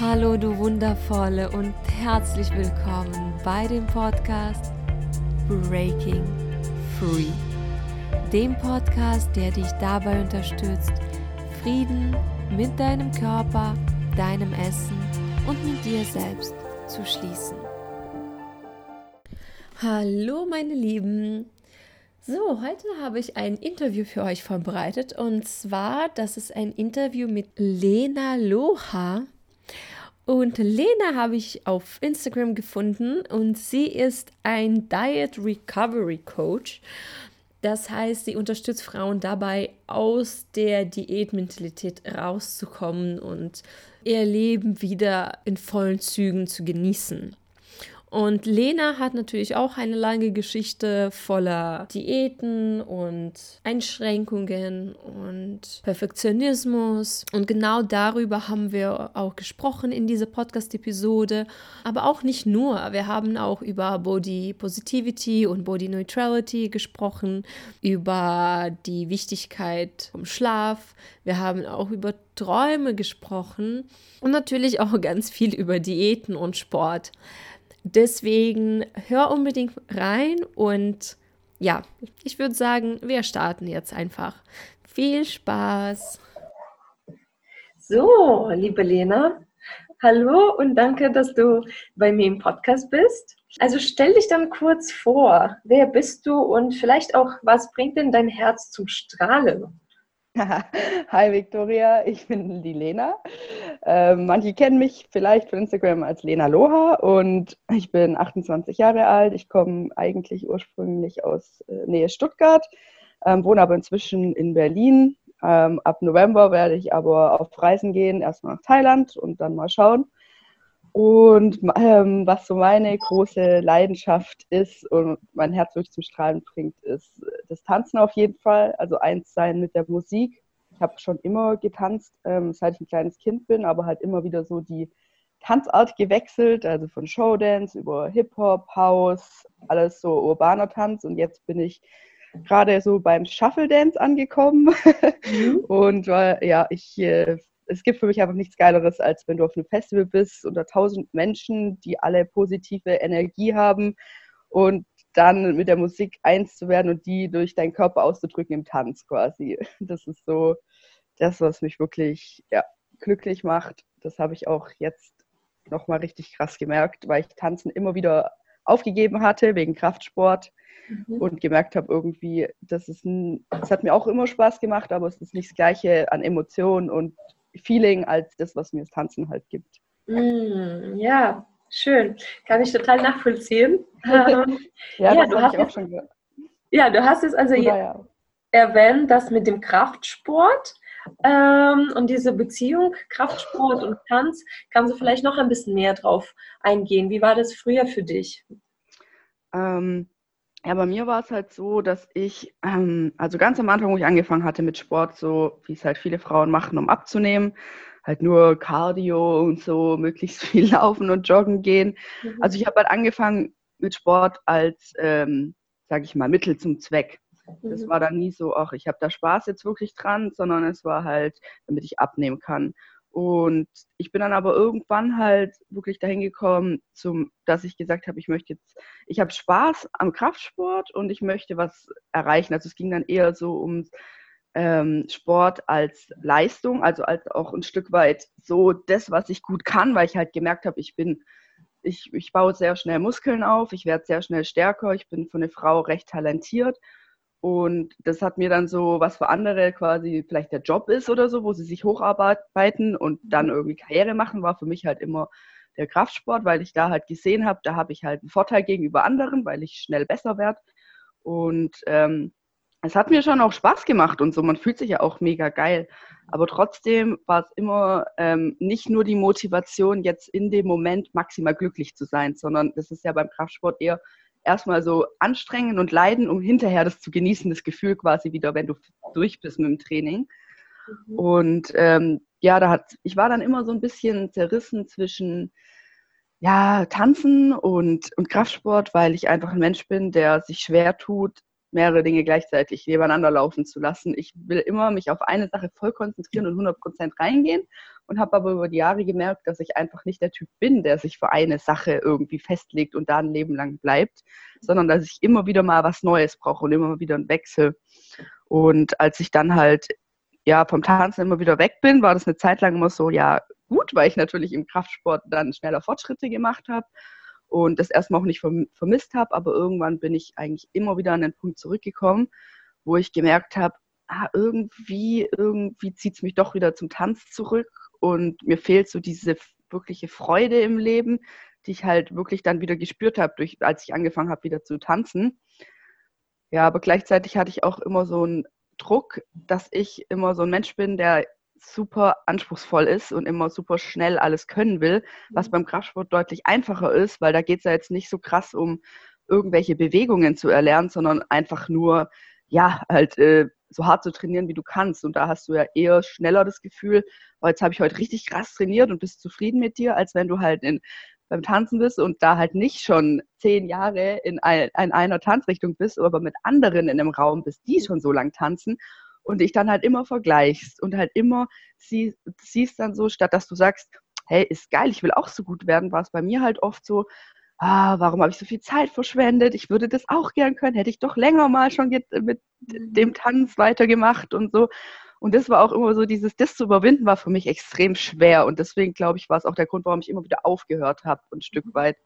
Hallo du wundervolle und herzlich willkommen bei dem Podcast Breaking Free. Dem Podcast, der dich dabei unterstützt, Frieden mit deinem Körper, deinem Essen und mit dir selbst zu schließen. Hallo meine Lieben. So, heute habe ich ein Interview für euch vorbereitet und zwar, das ist ein Interview mit Lena Loha. Und Lena habe ich auf Instagram gefunden und sie ist ein Diet Recovery Coach. Das heißt, sie unterstützt Frauen dabei, aus der Diätmentalität rauszukommen und ihr Leben wieder in vollen Zügen zu genießen. Und Lena hat natürlich auch eine lange Geschichte voller Diäten und Einschränkungen und Perfektionismus. Und genau darüber haben wir auch gesprochen in dieser Podcast-Episode. Aber auch nicht nur. Wir haben auch über Body Positivity und Body Neutrality gesprochen, über die Wichtigkeit vom Schlaf. Wir haben auch über Träume gesprochen und natürlich auch ganz viel über Diäten und Sport. Deswegen hör unbedingt rein und ja, ich würde sagen, wir starten jetzt einfach. Viel Spaß! So, liebe Lena, hallo und danke, dass du bei mir im Podcast bist. Also stell dich dann kurz vor, wer bist du und vielleicht auch, was bringt denn dein Herz zum Strahlen? Hi Victoria, ich bin die Lena. Ähm, manche kennen mich vielleicht von Instagram als Lena Loha und ich bin 28 Jahre alt. Ich komme eigentlich ursprünglich aus äh, Nähe Stuttgart, ähm, wohne aber inzwischen in Berlin. Ähm, ab November werde ich aber auf Reisen gehen, erstmal nach Thailand und dann mal schauen. Und ähm, was so meine große Leidenschaft ist und mein Herz wirklich zum Strahlen bringt, ist das Tanzen auf jeden Fall. Also eins sein mit der Musik. Ich habe schon immer getanzt, ähm, seit ich ein kleines Kind bin, aber halt immer wieder so die Tanzart gewechselt, also von Showdance über Hip-Hop, House, alles so urbaner Tanz. Und jetzt bin ich gerade so beim Shuffle Dance angekommen. Mhm. und weil, ja, ich äh, es gibt für mich einfach nichts Geileres, als wenn du auf einem Festival bist unter tausend Menschen, die alle positive Energie haben und dann mit der Musik eins zu werden und die durch deinen Körper auszudrücken im Tanz quasi. Das ist so das, was mich wirklich ja, glücklich macht. Das habe ich auch jetzt nochmal richtig krass gemerkt, weil ich Tanzen immer wieder aufgegeben hatte wegen Kraftsport mhm. und gemerkt habe irgendwie, das ist ein, es hat mir auch immer Spaß gemacht, aber es ist nicht das gleiche an Emotionen und Feeling als das, was mir das Tanzen halt gibt. Mm, ja, schön. Kann ich total nachvollziehen. ja, ja, habe ich auch schon gehört. Ja, du hast es also Oder, ja. erwähnt, das mit dem Kraftsport ähm, und diese Beziehung Kraftsport und Tanz. Kannst du vielleicht noch ein bisschen näher drauf eingehen? Wie war das früher für dich? Ähm, ja, bei mir war es halt so, dass ich, ähm, also ganz am Anfang, wo ich angefangen hatte mit Sport, so wie es halt viele Frauen machen, um abzunehmen, halt nur Cardio und so, möglichst viel laufen und joggen gehen. Mhm. Also ich habe halt angefangen mit Sport als, ähm, sage ich mal, Mittel zum Zweck. Das mhm. war dann nie so, ach, ich habe da Spaß jetzt wirklich dran, sondern es war halt, damit ich abnehmen kann. Und ich bin dann aber irgendwann halt wirklich dahin gekommen, zum, dass ich gesagt habe, ich möchte jetzt, ich habe Spaß am Kraftsport und ich möchte was erreichen. Also es ging dann eher so um ähm, Sport als Leistung, also als auch ein Stück weit so das, was ich gut kann, weil ich halt gemerkt habe, ich bin, ich, ich baue sehr schnell Muskeln auf, ich werde sehr schnell stärker, ich bin von einer Frau recht talentiert und das hat mir dann so, was für andere quasi vielleicht der Job ist oder so, wo sie sich hocharbeiten und dann irgendwie Karriere machen, war für mich halt immer der Kraftsport, weil ich da halt gesehen habe, da habe ich halt einen Vorteil gegenüber anderen, weil ich schnell besser werde. Und ähm, es hat mir schon auch Spaß gemacht und so, man fühlt sich ja auch mega geil. Aber trotzdem war es immer ähm, nicht nur die Motivation, jetzt in dem Moment maximal glücklich zu sein, sondern das ist ja beim Kraftsport eher erstmal so anstrengen und leiden, um hinterher das zu genießen, das Gefühl quasi wieder, wenn du durch bist mit dem Training. Mhm. Und ähm, ja, da hat, ich war dann immer so ein bisschen zerrissen zwischen ja, Tanzen und, und Kraftsport, weil ich einfach ein Mensch bin, der sich schwer tut, mehrere Dinge gleichzeitig nebeneinander laufen zu lassen. Ich will immer mich auf eine Sache voll konzentrieren und 100% reingehen und habe aber über die Jahre gemerkt, dass ich einfach nicht der Typ bin, der sich für eine Sache irgendwie festlegt und da ein Leben lang bleibt, sondern dass ich immer wieder mal was Neues brauche und immer wieder einen Wechsel. Und als ich dann halt ja vom Tanzen immer wieder weg bin, war das eine Zeit lang immer so, ja gut, weil ich natürlich im Kraftsport dann schneller Fortschritte gemacht habe und das erstmal auch nicht vermisst habe, aber irgendwann bin ich eigentlich immer wieder an den Punkt zurückgekommen, wo ich gemerkt habe, ah, irgendwie, irgendwie zieht es mich doch wieder zum Tanz zurück und mir fehlt so diese wirkliche Freude im Leben, die ich halt wirklich dann wieder gespürt habe, als ich angefangen habe, wieder zu tanzen. Ja, aber gleichzeitig hatte ich auch immer so einen Druck, dass ich immer so ein Mensch bin, der super anspruchsvoll ist und immer super schnell alles können will, was mhm. beim Kraftsport deutlich einfacher ist, weil da geht es ja jetzt nicht so krass um irgendwelche Bewegungen zu erlernen, sondern einfach nur, ja, halt äh, so hart zu trainieren, wie du kannst. Und da hast du ja eher schneller das Gefühl, oh, jetzt habe ich heute richtig krass trainiert und bist zufrieden mit dir, als wenn du halt in, beim Tanzen bist und da halt nicht schon zehn Jahre in, ein, in einer Tanzrichtung bist, aber mit anderen in einem Raum bist, die schon so lang tanzen und dich dann halt immer vergleichst und halt immer sie, siehst dann so, statt dass du sagst, hey, ist geil, ich will auch so gut werden, war es bei mir halt oft so, ah, warum habe ich so viel Zeit verschwendet? Ich würde das auch gern können, hätte ich doch länger mal schon mit dem Tanz weitergemacht und so. Und das war auch immer so, dieses, das zu überwinden, war für mich extrem schwer. Und deswegen, glaube ich, war es auch der Grund, warum ich immer wieder aufgehört habe, ein Stück mhm. weit.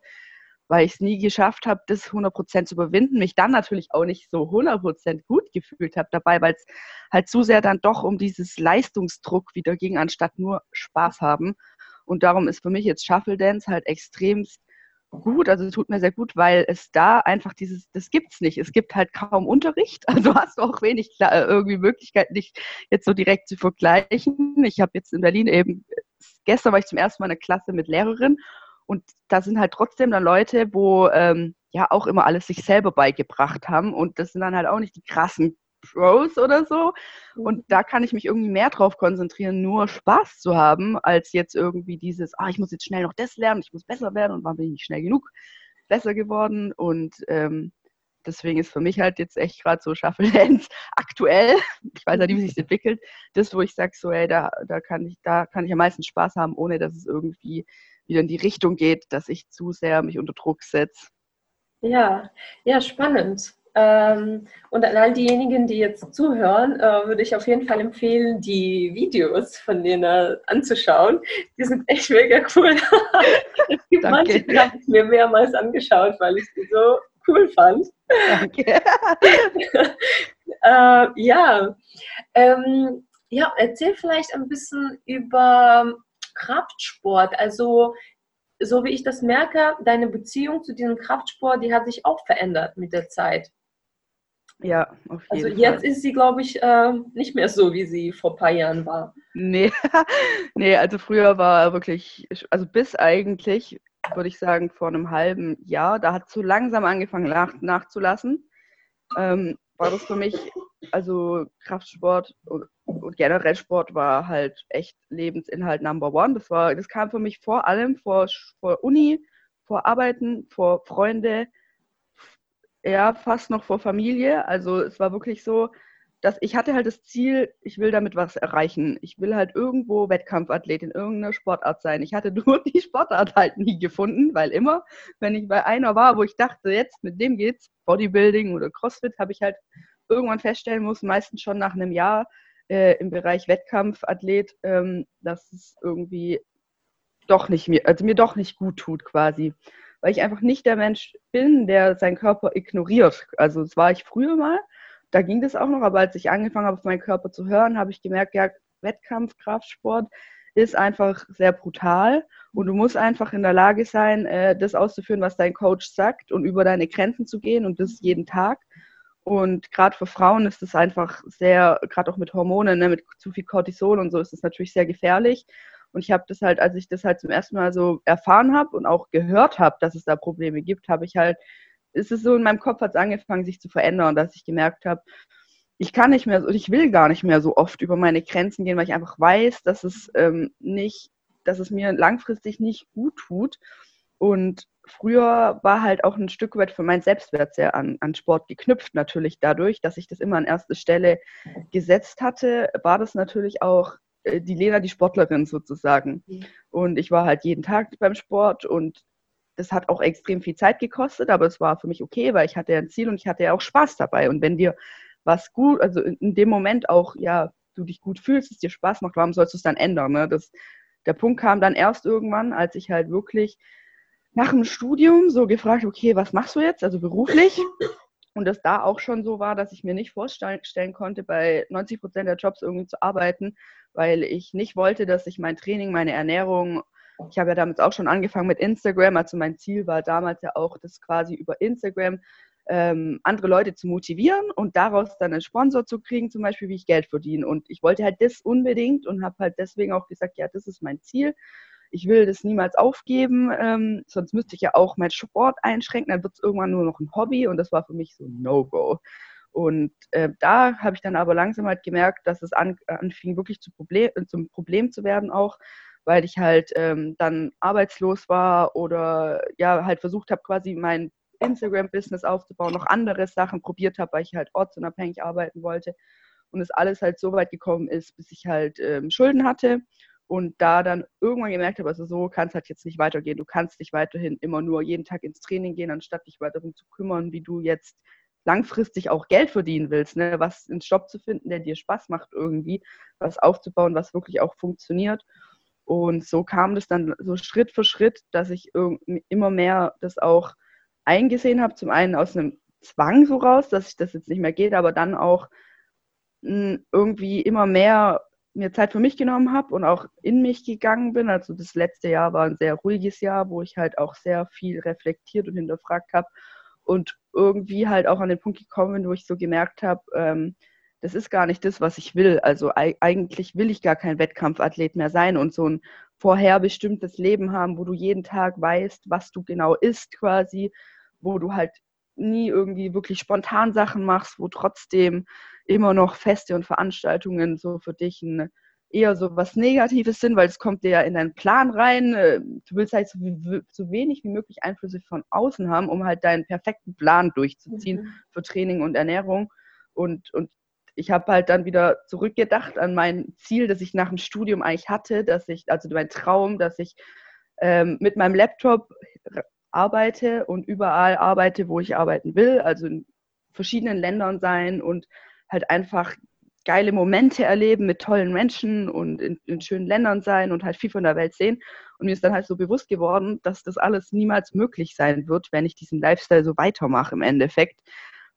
Weil ich es nie geschafft habe, das 100% zu überwinden. Mich dann natürlich auch nicht so 100% gut gefühlt habe dabei, weil es halt zu sehr dann doch um dieses Leistungsdruck wieder ging, anstatt nur Spaß haben. Und darum ist für mich jetzt Shuffle Dance halt extremst gut, also tut mir sehr gut, weil es da einfach dieses, das gibt's nicht. Es gibt halt kaum Unterricht, also hast du auch wenig äh, irgendwie Möglichkeit, dich jetzt so direkt zu vergleichen. Ich habe jetzt in Berlin eben, gestern war ich zum ersten Mal in einer Klasse mit Lehrerin und da sind halt trotzdem dann Leute, wo ähm, ja auch immer alles sich selber beigebracht haben und das sind dann halt auch nicht die krassen Pros oder so. Und mhm. da kann ich mich irgendwie mehr drauf konzentrieren, nur Spaß zu haben, als jetzt irgendwie dieses, ah, ich muss jetzt schnell noch das lernen, ich muss besser werden und war bin ich nicht schnell genug besser geworden. Und ähm, deswegen ist für mich halt jetzt echt gerade so Shuffle Dance aktuell, ich weiß ja nicht, wie sich entwickelt, das, wo ich sage, so, ey, da, da, kann ich, da kann ich am meisten Spaß haben, ohne dass es irgendwie wieder in die Richtung geht, dass ich zu sehr mich unter Druck setze. Ja, ja, spannend. Ähm, und an all diejenigen, die jetzt zuhören, äh, würde ich auf jeden Fall empfehlen, die Videos von denen anzuschauen. Die sind echt mega cool. es gibt Danke. manche, die habe ich mir mehrmals angeschaut, weil ich sie so cool fand. Danke. äh, ja. Ähm, ja, erzähl vielleicht ein bisschen über Kraftsport. Also so wie ich das merke, deine Beziehung zu diesem Kraftsport, die hat sich auch verändert mit der Zeit. Ja, auf jeden also Fall. Also jetzt ist sie, glaube ich, äh, nicht mehr so, wie sie vor ein paar Jahren war. Nee, nee, also früher war wirklich, also bis eigentlich, würde ich sagen, vor einem halben Jahr, da hat zu langsam angefangen nach, nachzulassen. Ähm, war das für mich, also Kraftsport und, und, generell Sport war halt echt Lebensinhalt Number One. Das war, das kam für mich vor allem vor, vor Uni, vor Arbeiten, vor Freunde, ja, fast noch vor Familie. Also es war wirklich so, dass ich hatte halt das Ziel, ich will damit was erreichen. Ich will halt irgendwo Wettkampfathlet in irgendeiner Sportart sein. Ich hatte nur die Sportart halt nie gefunden, weil immer, wenn ich bei einer war, wo ich dachte, jetzt mit dem geht's, Bodybuilding oder CrossFit, habe ich halt irgendwann feststellen müssen, meistens schon nach einem Jahr äh, im Bereich Wettkampfathlet, ähm, dass es irgendwie doch nicht mir, also mir doch nicht gut tut quasi weil ich einfach nicht der Mensch bin, der seinen Körper ignoriert. Also das war ich früher mal, da ging das auch noch, aber als ich angefangen habe, auf meinen Körper zu hören, habe ich gemerkt, ja, Wettkampf, Kraftsport ist einfach sehr brutal und du musst einfach in der Lage sein, äh, das auszuführen, was dein Coach sagt und über deine Grenzen zu gehen und das jeden Tag. Und gerade für Frauen ist es einfach sehr, gerade auch mit Hormonen, ne, mit zu viel Cortisol und so, ist es natürlich sehr gefährlich. Und ich habe das halt, als ich das halt zum ersten Mal so erfahren habe und auch gehört habe, dass es da Probleme gibt, habe ich halt, ist es so in meinem Kopf hat es angefangen, sich zu verändern, dass ich gemerkt habe, ich kann nicht mehr, ich will gar nicht mehr so oft über meine Grenzen gehen, weil ich einfach weiß, dass es ähm, nicht, dass es mir langfristig nicht gut tut. Und früher war halt auch ein Stück weit für mein Selbstwert sehr an, an Sport geknüpft, natürlich dadurch, dass ich das immer an erste Stelle gesetzt hatte, war das natürlich auch die Lena, die Sportlerin sozusagen. Mhm. Und ich war halt jeden Tag beim Sport und das hat auch extrem viel Zeit gekostet, aber es war für mich okay, weil ich hatte ja ein Ziel und ich hatte ja auch Spaß dabei. Und wenn dir was gut, also in, in dem Moment auch, ja, du dich gut fühlst, es dir Spaß macht, warum sollst du es dann ändern? Ne? Das, der Punkt kam dann erst irgendwann, als ich halt wirklich nach dem Studium so gefragt, okay, was machst du jetzt, also beruflich? Und das da auch schon so war, dass ich mir nicht vorstellen konnte, bei 90 Prozent der Jobs irgendwie zu arbeiten, weil ich nicht wollte, dass ich mein Training, meine Ernährung, ich habe ja damals auch schon angefangen mit Instagram, also mein Ziel war damals ja auch, das quasi über Instagram ähm, andere Leute zu motivieren und daraus dann einen Sponsor zu kriegen, zum Beispiel, wie ich Geld verdiene. Und ich wollte halt das unbedingt und habe halt deswegen auch gesagt, ja, das ist mein Ziel ich will das niemals aufgeben, ähm, sonst müsste ich ja auch meinen Sport einschränken, dann wird es irgendwann nur noch ein Hobby und das war für mich so ein No-Go. Und äh, da habe ich dann aber langsam halt gemerkt, dass es an, anfing wirklich zu Problem, zum Problem zu werden auch, weil ich halt ähm, dann arbeitslos war oder ja halt versucht habe, quasi mein Instagram-Business aufzubauen, noch andere Sachen probiert habe, weil ich halt ortsunabhängig arbeiten wollte und es alles halt so weit gekommen ist, bis ich halt ähm, Schulden hatte und da dann irgendwann gemerkt habe, also so kann es halt jetzt nicht weitergehen. Du kannst dich weiterhin immer nur jeden Tag ins Training gehen, anstatt dich weiter darum zu kümmern, wie du jetzt langfristig auch Geld verdienen willst, ne? was ins Job zu finden, der dir Spaß macht irgendwie, was aufzubauen, was wirklich auch funktioniert. Und so kam das dann so Schritt für Schritt, dass ich immer mehr das auch eingesehen habe. Zum einen aus einem Zwang so raus, dass ich das jetzt nicht mehr geht, aber dann auch hm, irgendwie immer mehr mir Zeit für mich genommen habe und auch in mich gegangen bin. Also das letzte Jahr war ein sehr ruhiges Jahr, wo ich halt auch sehr viel reflektiert und hinterfragt habe und irgendwie halt auch an den Punkt gekommen bin, wo ich so gemerkt habe, ähm, das ist gar nicht das, was ich will. Also eigentlich will ich gar kein Wettkampfathlet mehr sein und so ein vorherbestimmtes Leben haben, wo du jeden Tag weißt, was du genau isst quasi, wo du halt nie irgendwie wirklich spontan Sachen machst, wo trotzdem immer noch Feste und Veranstaltungen so für dich ein, eher so was Negatives sind, weil es kommt dir ja in deinen Plan rein. Äh, du willst halt so, so, wenig wie möglich Einflüsse von außen haben, um halt deinen perfekten Plan durchzuziehen mhm. für Training und Ernährung. Und, und ich habe halt dann wieder zurückgedacht an mein Ziel, das ich nach dem Studium eigentlich hatte, dass ich, also mein Traum, dass ich ähm, mit meinem Laptop arbeite und überall arbeite, wo ich arbeiten will, also in verschiedenen Ländern sein und halt einfach geile Momente erleben mit tollen Menschen und in, in, schönen Ländern sein und halt viel von der Welt sehen. Und mir ist dann halt so bewusst geworden, dass das alles niemals möglich sein wird, wenn ich diesen Lifestyle so weitermache im Endeffekt,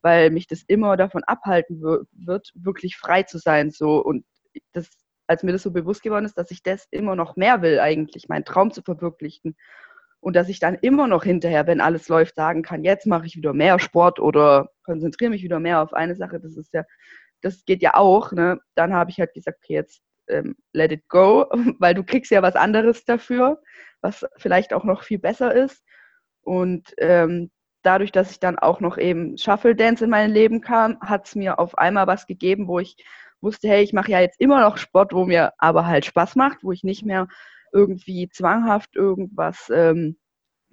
weil mich das immer davon abhalten wird, wirklich frei zu sein. So und das, als mir das so bewusst geworden ist, dass ich das immer noch mehr will, eigentlich meinen Traum zu verwirklichen und dass ich dann immer noch hinterher, wenn alles läuft, sagen kann, jetzt mache ich wieder mehr Sport oder konzentriere mich wieder mehr auf eine Sache, das ist ja, das geht ja auch, ne? Dann habe ich halt gesagt, okay, jetzt ähm, let it go, weil du kriegst ja was anderes dafür, was vielleicht auch noch viel besser ist. Und ähm, dadurch, dass ich dann auch noch eben Shuffle Dance in mein Leben kam, hat es mir auf einmal was gegeben, wo ich wusste, hey, ich mache ja jetzt immer noch Sport, wo mir aber halt Spaß macht, wo ich nicht mehr irgendwie zwanghaft irgendwas ähm,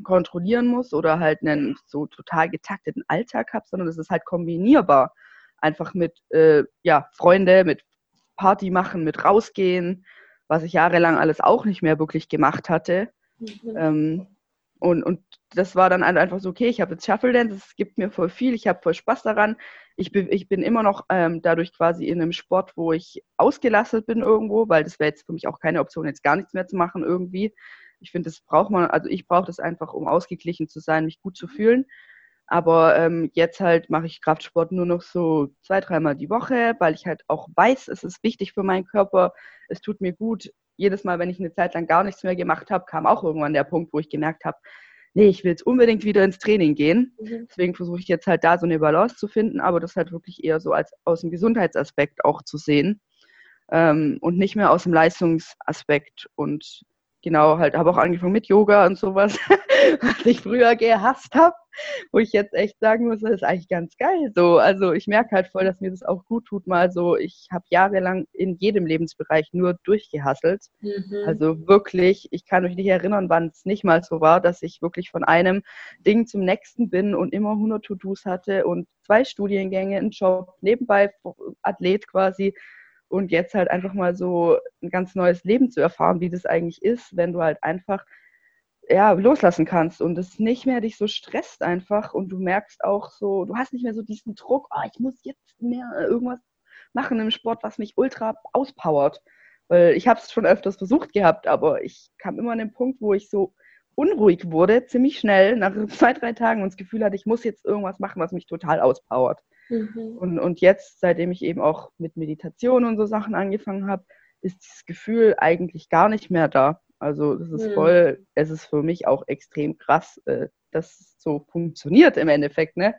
kontrollieren muss oder halt einen so total getakteten Alltag habe, sondern es ist halt kombinierbar. Einfach mit äh, ja, Freunde, mit Party machen, mit rausgehen, was ich jahrelang alles auch nicht mehr wirklich gemacht hatte. Mhm. Ähm, und, und das war dann einfach so, okay, ich habe jetzt Shuffle Dance, es gibt mir voll viel, ich habe voll Spaß daran. Ich bin, ich bin immer noch ähm, dadurch quasi in einem Sport, wo ich ausgelastet bin irgendwo, weil das wäre jetzt für mich auch keine Option, jetzt gar nichts mehr zu machen irgendwie. Ich finde, das braucht man, also ich brauche das einfach, um ausgeglichen zu sein, mich gut zu fühlen. Aber ähm, jetzt halt mache ich Kraftsport nur noch so zwei, dreimal die Woche, weil ich halt auch weiß, es ist wichtig für meinen Körper, es tut mir gut. Jedes Mal, wenn ich eine Zeit lang gar nichts mehr gemacht habe, kam auch irgendwann der Punkt, wo ich gemerkt habe, nee, ich will jetzt unbedingt wieder ins Training gehen. Mhm. Deswegen versuche ich jetzt halt da so eine Balance zu finden, aber das halt wirklich eher so als aus dem Gesundheitsaspekt auch zu sehen ähm, und nicht mehr aus dem Leistungsaspekt. Und genau, halt habe auch angefangen mit Yoga und sowas, was ich früher gehasst habe, wo ich jetzt echt sagen muss, das ist eigentlich ganz geil. So, also ich merke halt voll, dass mir das auch gut tut, mal so. Ich habe jahrelang in jedem Lebensbereich nur durchgehasselt. Mhm. Also wirklich, ich kann mich nicht erinnern, wann es nicht mal so war, dass ich wirklich von einem Ding zum nächsten bin und immer 100 To-Dos hatte und zwei Studiengänge, einen Job, nebenbei Athlet quasi und jetzt halt einfach mal so ein ganz neues Leben zu erfahren, wie das eigentlich ist, wenn du halt einfach ja, loslassen kannst und es nicht mehr dich so stresst einfach und du merkst auch so, du hast nicht mehr so diesen Druck, oh, ich muss jetzt mehr irgendwas machen im Sport, was mich ultra auspowert. Weil ich habe es schon öfters versucht gehabt, aber ich kam immer an den Punkt, wo ich so unruhig wurde, ziemlich schnell, nach zwei, drei Tagen und das Gefühl hatte, ich muss jetzt irgendwas machen, was mich total auspowert. Mhm. Und, und jetzt, seitdem ich eben auch mit Meditation und so Sachen angefangen habe, ist dieses Gefühl eigentlich gar nicht mehr da. Also das ist mhm. voll, es ist für mich auch extrem krass, äh, dass es so funktioniert im Endeffekt, ne?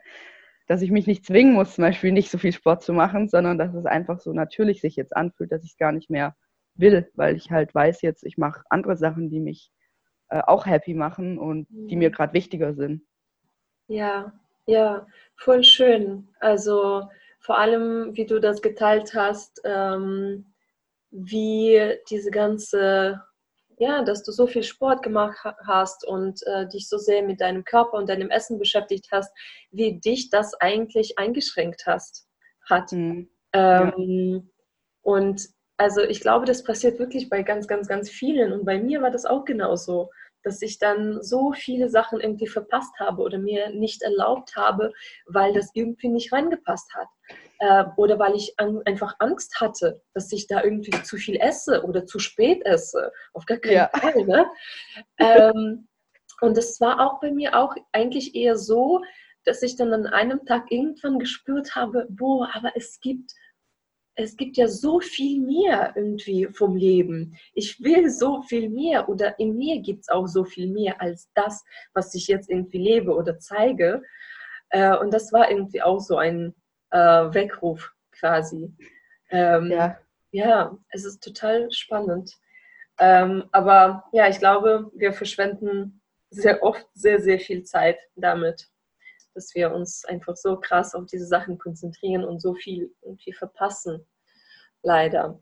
Dass ich mich nicht zwingen muss, zum Beispiel nicht so viel Sport zu machen, sondern dass es einfach so natürlich sich jetzt anfühlt, dass ich es gar nicht mehr will, weil ich halt weiß jetzt, ich mache andere Sachen, die mich äh, auch happy machen und die mir mhm. gerade wichtiger sind. Ja, ja, voll schön. Also vor allem, wie du das geteilt hast, ähm, wie diese ganze, ja, dass du so viel Sport gemacht hast und äh, dich so sehr mit deinem Körper und deinem Essen beschäftigt hast, wie dich das eigentlich eingeschränkt hast, hat. Mhm. Ähm, ja. Und also ich glaube, das passiert wirklich bei ganz, ganz, ganz vielen. Und bei mir war das auch genauso, dass ich dann so viele Sachen irgendwie verpasst habe oder mir nicht erlaubt habe, weil das irgendwie nicht reingepasst hat. Äh, oder weil ich an, einfach Angst hatte, dass ich da irgendwie zu viel esse oder zu spät esse. Auf gar keinen ja. Fall. Ne? ähm, und das war auch bei mir auch eigentlich eher so, dass ich dann an einem Tag irgendwann gespürt habe, boah, aber es gibt es gibt ja so viel mehr irgendwie vom Leben. Ich will so viel mehr oder in mir gibt es auch so viel mehr als das, was ich jetzt irgendwie lebe oder zeige. Äh, und das war irgendwie auch so ein äh, Weckruf quasi. Ähm, ja. ja, es ist total spannend. Ähm, aber ja, ich glaube, wir verschwenden sehr oft sehr, sehr viel Zeit damit dass wir uns einfach so krass auf diese Sachen konzentrieren und so viel irgendwie verpassen. Leider.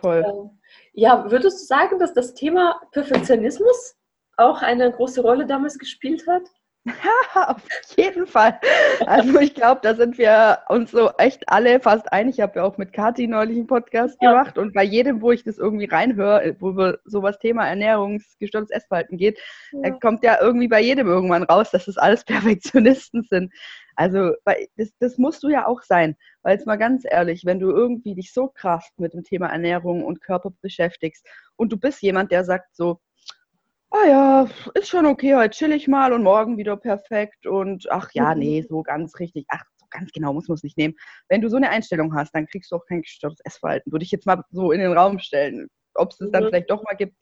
Voll. Ähm, ja, würdest du sagen, dass das Thema Perfektionismus auch eine große Rolle damals gespielt hat? auf jeden Fall. Also ich glaube, da sind wir uns so echt alle fast einig. Ich habe ja auch mit Kathi neulich einen Podcast ja. gemacht und bei jedem, wo ich das irgendwie reinhöre, wo wir sowas Thema ernährungsgestörtes Essverhalten geht, ja. kommt ja irgendwie bei jedem irgendwann raus, dass das alles Perfektionisten sind. Also das, das musst du ja auch sein, weil jetzt mal ganz ehrlich, wenn du irgendwie dich so krass mit dem Thema Ernährung und Körper beschäftigst und du bist jemand, der sagt so, ah ja, ist schon okay, heute chill ich mal und morgen wieder perfekt und ach ja, nee, so ganz richtig, ach, so ganz genau muss man es nicht nehmen. Wenn du so eine Einstellung hast, dann kriegst du auch kein gestörtes Essverhalten. Würde ich jetzt mal so in den Raum stellen. Ob es das dann mhm. vielleicht doch mal gibt,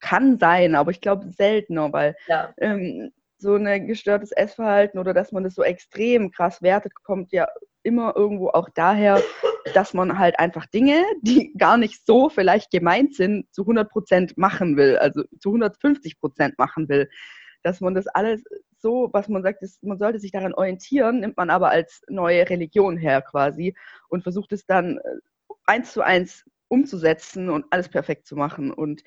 kann sein, aber ich glaube seltener, weil ja. ähm, so ein gestörtes Essverhalten oder dass man das so extrem krass wertet, kommt ja immer irgendwo auch daher, dass man halt einfach Dinge, die gar nicht so vielleicht gemeint sind, zu 100 Prozent machen will, also zu 150 Prozent machen will. Dass man das alles so, was man sagt, ist, man sollte sich daran orientieren, nimmt man aber als neue Religion her quasi und versucht es dann äh, eins zu eins umzusetzen und alles perfekt zu machen. Und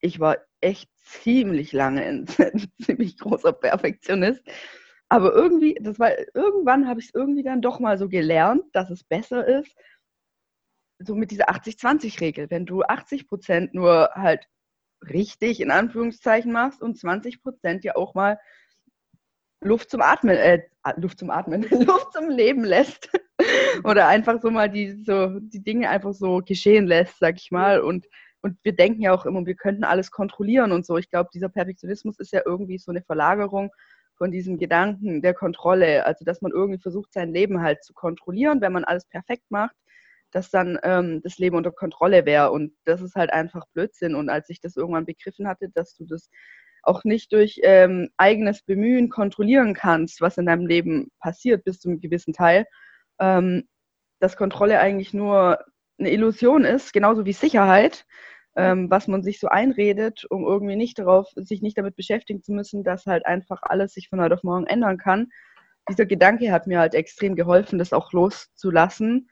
ich war echt ziemlich lange ein ziemlich großer Perfektionist. Aber irgendwie, das war, irgendwann habe ich es irgendwie dann doch mal so gelernt, dass es besser ist, so mit dieser 80-20-Regel. Wenn du 80 Prozent nur halt richtig in Anführungszeichen machst und 20 Prozent ja auch mal Luft zum Atmen, äh, Luft zum Atmen, Luft zum Leben lässt. Oder einfach so mal die, so, die Dinge einfach so geschehen lässt, sag ich mal. Und und wir denken ja auch immer, wir könnten alles kontrollieren und so. Ich glaube, dieser Perfektionismus ist ja irgendwie so eine Verlagerung von diesem Gedanken der Kontrolle. Also, dass man irgendwie versucht, sein Leben halt zu kontrollieren, wenn man alles perfekt macht, dass dann ähm, das Leben unter Kontrolle wäre. Und das ist halt einfach Blödsinn. Und als ich das irgendwann begriffen hatte, dass du das auch nicht durch ähm, eigenes Bemühen kontrollieren kannst, was in deinem Leben passiert, bis zu einem gewissen Teil, ähm, dass Kontrolle eigentlich nur eine Illusion ist, genauso wie Sicherheit, ähm, was man sich so einredet, um irgendwie nicht darauf, sich nicht damit beschäftigen zu müssen, dass halt einfach alles sich von heute auf morgen ändern kann. Dieser Gedanke hat mir halt extrem geholfen, das auch loszulassen,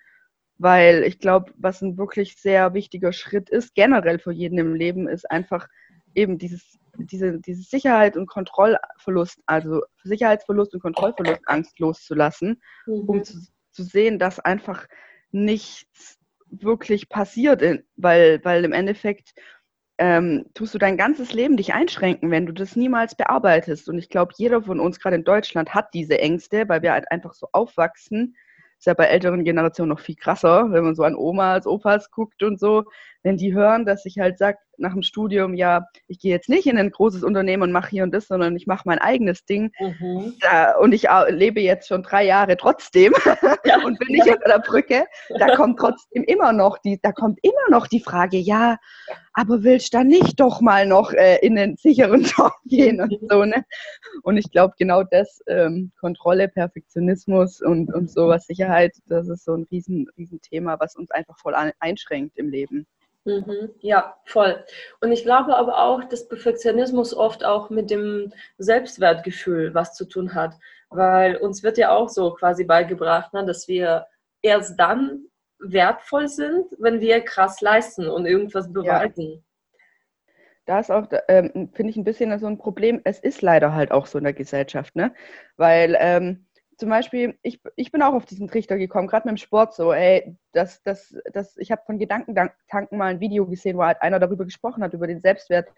weil ich glaube, was ein wirklich sehr wichtiger Schritt ist, generell für jeden im Leben, ist einfach eben dieses, diese, diese Sicherheit und Kontrollverlust, also Sicherheitsverlust und Kontrollverlust Angst loszulassen, mhm. um zu, zu sehen, dass einfach nichts wirklich passiert, weil, weil im Endeffekt ähm, tust du dein ganzes Leben dich einschränken, wenn du das niemals bearbeitest. Und ich glaube, jeder von uns, gerade in Deutschland, hat diese Ängste, weil wir halt einfach so aufwachsen ist ja bei älteren Generationen noch viel krasser, wenn man so an Omas, Opas guckt und so. Wenn die hören, dass ich halt sage, nach dem Studium, ja, ich gehe jetzt nicht in ein großes Unternehmen und mache hier und das, sondern ich mache mein eigenes Ding. Mhm. Da, und ich lebe jetzt schon drei Jahre trotzdem ja. und bin nicht ja. unter der Brücke. Da kommt trotzdem immer noch die, da kommt immer noch die Frage, ja, aber willst du dann nicht doch mal noch äh, in einen sicheren Job gehen und so, ne? Und ich glaube, genau das, ähm, Kontrolle, Perfektionismus und, und sowas, Sicherheit, das ist so ein riesen, riesen Thema, was uns einfach voll einschränkt im Leben. Mhm, ja, voll. Und ich glaube aber auch, dass Perfektionismus oft auch mit dem Selbstwertgefühl was zu tun hat, weil uns wird ja auch so quasi beigebracht, ne, dass wir erst dann wertvoll sind, wenn wir krass leisten und irgendwas beweisen. Ja. Da ist auch, ähm, finde ich, ein bisschen so ein Problem. Es ist leider halt auch so in der Gesellschaft, ne? Weil ähm, zum Beispiel, ich, ich bin auch auf diesen Trichter gekommen, gerade mit dem Sport so, ey, das, das, das, ich habe von Gedankentanken mal ein Video gesehen, wo halt einer darüber gesprochen hat, über den Selbstwert,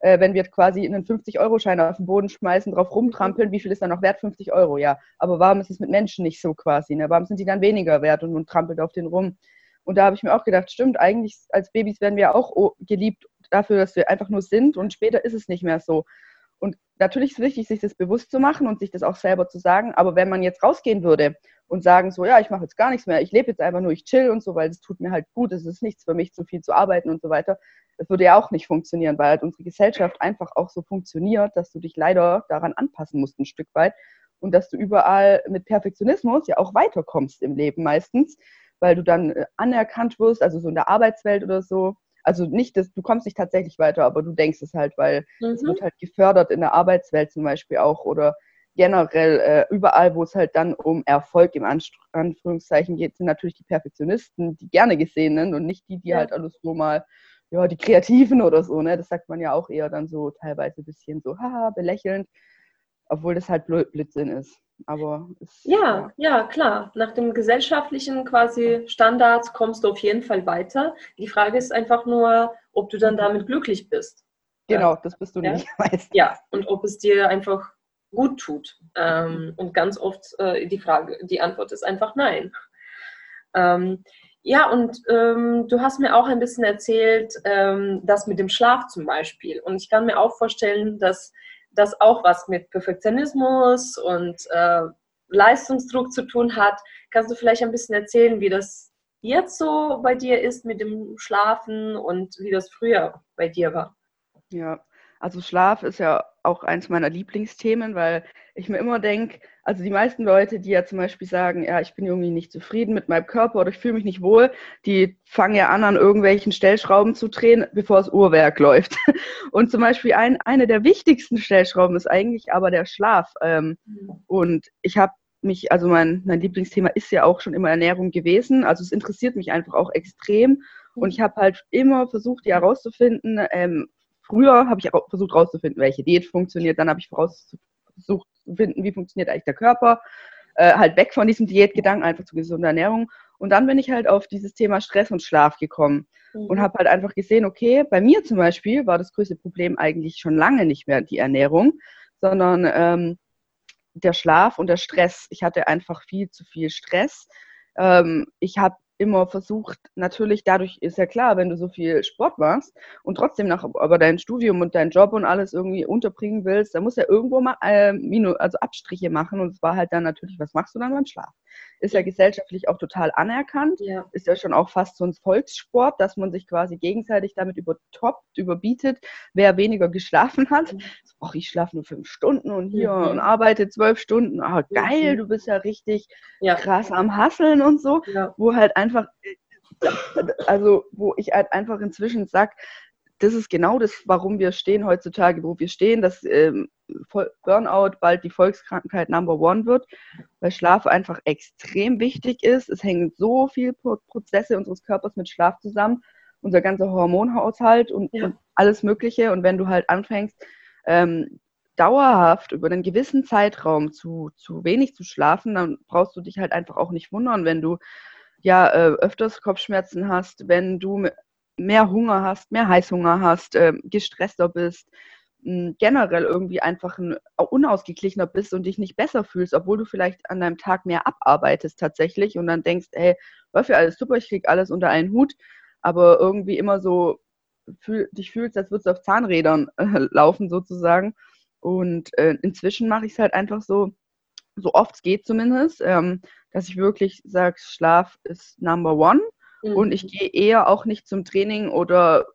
äh, wenn wir quasi einen 50-Euro-Schein auf den Boden schmeißen, drauf rumtrampeln, wie viel ist dann noch wert? 50 Euro, ja. Aber warum ist es mit Menschen nicht so quasi? Ne? Warum sind die dann weniger wert und, und trampelt auf den rum? Und da habe ich mir auch gedacht, stimmt, eigentlich als Babys werden wir auch geliebt dafür, dass wir einfach nur sind und später ist es nicht mehr so. Und natürlich ist es wichtig, sich das bewusst zu machen und sich das auch selber zu sagen. Aber wenn man jetzt rausgehen würde und sagen so, ja, ich mache jetzt gar nichts mehr, ich lebe jetzt einfach nur, ich chill und so, weil es tut mir halt gut, es ist nichts für mich, zu viel zu arbeiten und so weiter, das würde ja auch nicht funktionieren, weil halt unsere Gesellschaft einfach auch so funktioniert, dass du dich leider daran anpassen musst ein Stück weit und dass du überall mit Perfektionismus ja auch weiterkommst im Leben meistens, weil du dann äh, anerkannt wirst, also so in der Arbeitswelt oder so, also nicht, dass du kommst nicht tatsächlich weiter, aber du denkst es halt, weil mhm. es wird halt gefördert in der Arbeitswelt zum Beispiel auch oder generell äh, überall, wo es halt dann um Erfolg im Anführungszeichen geht, sind natürlich die Perfektionisten, die gerne gesehen sind und nicht die, die ja. halt alles so mal, ja, die Kreativen oder so, ne? Das sagt man ja auch eher dann so teilweise ein bisschen so, haha, belächelnd, obwohl das halt Blödsinn ist. Aber es, ja, ja, ja, klar. Nach dem gesellschaftlichen quasi Standards kommst du auf jeden Fall weiter. Die Frage ist einfach nur, ob du dann damit glücklich bist. Genau, ja. das bist du ja? nicht, weißt. Ja, und ob es dir einfach gut tut. Ähm, und ganz oft äh, die Frage, die Antwort ist einfach nein. Ähm, ja, und ähm, du hast mir auch ein bisschen erzählt, ähm, das mit dem Schlaf zum Beispiel. Und ich kann mir auch vorstellen, dass das auch was mit Perfektionismus und äh, Leistungsdruck zu tun hat. Kannst du vielleicht ein bisschen erzählen, wie das jetzt so bei dir ist mit dem Schlafen und wie das früher bei dir war? Ja, also Schlaf ist ja auch eins meiner Lieblingsthemen, weil ich mir immer denke, also die meisten Leute, die ja zum Beispiel sagen, ja, ich bin irgendwie nicht zufrieden mit meinem Körper oder ich fühle mich nicht wohl, die fangen ja an, an irgendwelchen Stellschrauben zu drehen, bevor das Uhrwerk läuft. Und zum Beispiel ein, eine der wichtigsten Stellschrauben ist eigentlich aber der Schlaf. Ähm, und ich habe mich, also mein, mein Lieblingsthema ist ja auch schon immer Ernährung gewesen. Also es interessiert mich einfach auch extrem. Und ich habe halt immer versucht, die herauszufinden, ähm, Früher habe ich auch versucht herauszufinden, welche Diät funktioniert. Dann habe ich versucht zu finden, wie funktioniert eigentlich der Körper. Äh, halt weg von diesem Diätgedanken, einfach zu gesunder Ernährung. Und dann bin ich halt auf dieses Thema Stress und Schlaf gekommen mhm. und habe halt einfach gesehen, okay, bei mir zum Beispiel war das größte Problem eigentlich schon lange nicht mehr die Ernährung, sondern ähm, der Schlaf und der Stress. Ich hatte einfach viel zu viel Stress. Ähm, ich habe immer versucht, natürlich dadurch ist ja klar, wenn du so viel Sport machst und trotzdem noch aber dein Studium und dein Job und alles irgendwie unterbringen willst, da muss ja irgendwo mal äh, also Abstriche machen und es war halt dann natürlich, was machst du dann beim Schlaf? Ist ja gesellschaftlich auch total anerkannt, ja. ist ja schon auch fast so ein Volkssport, dass man sich quasi gegenseitig damit übertoppt, überbietet, wer weniger geschlafen hat. Mhm. Och, ich schlafe nur fünf Stunden und hier mhm. und arbeite zwölf Stunden. Ah, geil, mhm. du bist ja richtig ja. krass am Hasseln und so, ja. wo halt einfach, also wo ich halt einfach inzwischen sag, das ist genau das, warum wir stehen heutzutage, wo wir stehen, dass ähm, Burnout bald die Volkskrankheit Number One wird, weil Schlaf einfach extrem wichtig ist. Es hängen so viele Prozesse unseres Körpers mit Schlaf zusammen, unser ganzer Hormonhaushalt und, ja. und alles Mögliche. Und wenn du halt anfängst, ähm, dauerhaft über einen gewissen Zeitraum zu, zu wenig zu schlafen, dann brauchst du dich halt einfach auch nicht wundern, wenn du ja äh, öfters Kopfschmerzen hast, wenn du mehr Hunger hast, mehr Heißhunger hast, äh, gestresster bist, generell irgendwie einfach ein unausgeglichener bist und dich nicht besser fühlst, obwohl du vielleicht an deinem Tag mehr abarbeitest tatsächlich und dann denkst, hey, läuft ja alles super, ich krieg alles unter einen Hut, aber irgendwie immer so fühl, dich fühlst, als würdest du auf Zahnrädern äh, laufen sozusagen. Und äh, inzwischen mache ich es halt einfach so, so oft es geht zumindest, ähm, dass ich wirklich sage, Schlaf ist Number One. Mhm. Und ich gehe eher auch nicht zum Training oder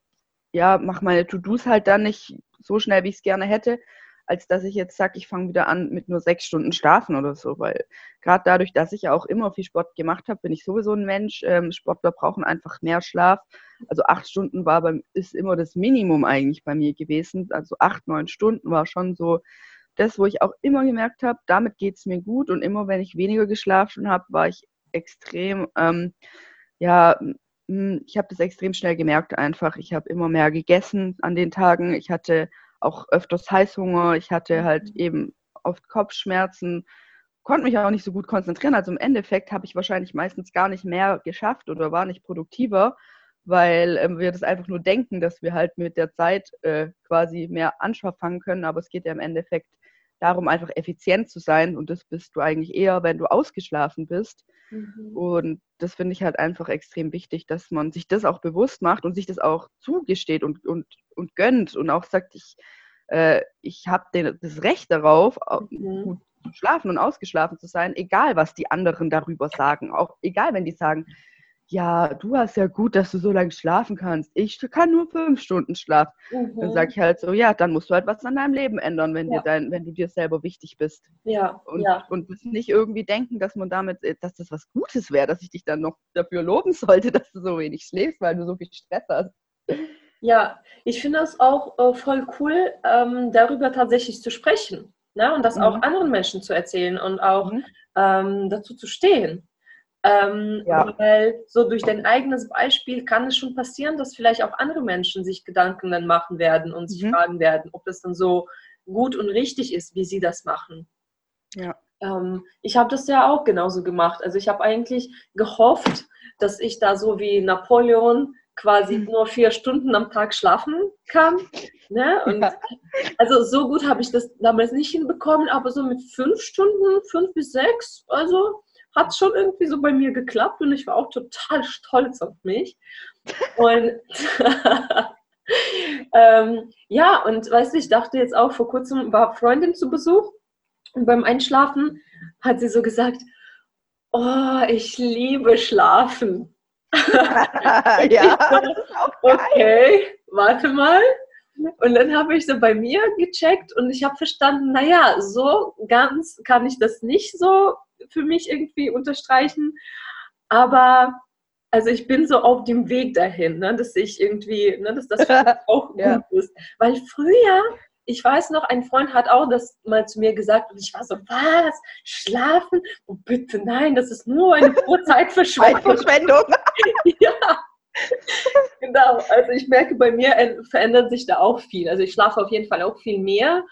ja, mache meine To-Dos halt dann nicht so schnell, wie ich es gerne hätte, als dass ich jetzt sage, ich fange wieder an mit nur sechs Stunden Schlafen oder so, weil gerade dadurch, dass ich ja auch immer viel Sport gemacht habe, bin ich sowieso ein Mensch. Ähm, Sportler brauchen einfach mehr Schlaf. Also acht Stunden war beim, ist immer das Minimum eigentlich bei mir gewesen. Also acht, neun Stunden war schon so das, wo ich auch immer gemerkt habe, damit geht es mir gut. Und immer wenn ich weniger geschlafen habe, war ich extrem, ähm, ja, ich habe das extrem schnell gemerkt einfach. Ich habe immer mehr gegessen an den Tagen. Ich hatte auch öfters Heißhunger. Ich hatte halt mhm. eben oft Kopfschmerzen, konnte mich auch nicht so gut konzentrieren. Also im Endeffekt habe ich wahrscheinlich meistens gar nicht mehr geschafft oder war nicht produktiver, weil äh, wir das einfach nur denken, dass wir halt mit der Zeit äh, quasi mehr anschaffen können. Aber es geht ja im Endeffekt darum, einfach effizient zu sein. Und das bist du eigentlich eher, wenn du ausgeschlafen bist. Mhm. Und das finde ich halt einfach extrem wichtig, dass man sich das auch bewusst macht und sich das auch zugesteht und, und, und gönnt und auch sagt, ich, äh, ich habe das Recht darauf, mhm. gut zu schlafen und ausgeschlafen zu sein, egal was die anderen darüber sagen. Auch egal, wenn die sagen, ja, du hast ja gut, dass du so lange schlafen kannst. Ich kann nur fünf Stunden schlafen. Mhm. Dann sage ich halt so, ja, dann musst du halt was an deinem Leben ändern, wenn, ja. dir dein, wenn du dir selber wichtig bist. Ja. Und, ja. und nicht irgendwie denken, dass man damit, äh, dass das was Gutes wäre, dass ich dich dann noch dafür loben sollte, dass du so wenig schläfst, weil du so viel Stress hast. Ja, ich finde es auch äh, voll cool, ähm, darüber tatsächlich zu sprechen. Ne? Und das mhm. auch anderen Menschen zu erzählen und auch mhm. ähm, dazu zu stehen. Ähm, ja. Weil so durch dein eigenes Beispiel kann es schon passieren, dass vielleicht auch andere Menschen sich Gedanken dann machen werden und sich mhm. fragen werden, ob das dann so gut und richtig ist, wie sie das machen. Ja. Ähm, ich habe das ja auch genauso gemacht. Also ich habe eigentlich gehofft, dass ich da so wie Napoleon quasi mhm. nur vier Stunden am Tag schlafen kann. Ne? Und ja. Also so gut habe ich das damals nicht hinbekommen, aber so mit fünf Stunden, fünf bis sechs, also hat schon irgendwie so bei mir geklappt und ich war auch total stolz auf mich. Und ähm, ja, und weißt du, ich dachte jetzt auch, vor kurzem war Freundin zu Besuch und beim Einschlafen hat sie so gesagt, oh, ich liebe Schlafen. ja, okay, warte mal. Und dann habe ich so bei mir gecheckt und ich habe verstanden, naja, so ganz kann ich das nicht so für mich irgendwie unterstreichen. Aber also ich bin so auf dem Weg dahin, ne, dass ich irgendwie, ne, dass das auch ja. gut ist. Weil früher, ich weiß noch, ein Freund hat auch das mal zu mir gesagt und ich war so, was? Schlafen? Oh bitte nein, das ist nur eine Zeitverschwendung. Zeitverschwendung. ja. Genau, also ich merke, bei mir verändert sich da auch viel. Also ich schlafe auf jeden Fall auch viel mehr,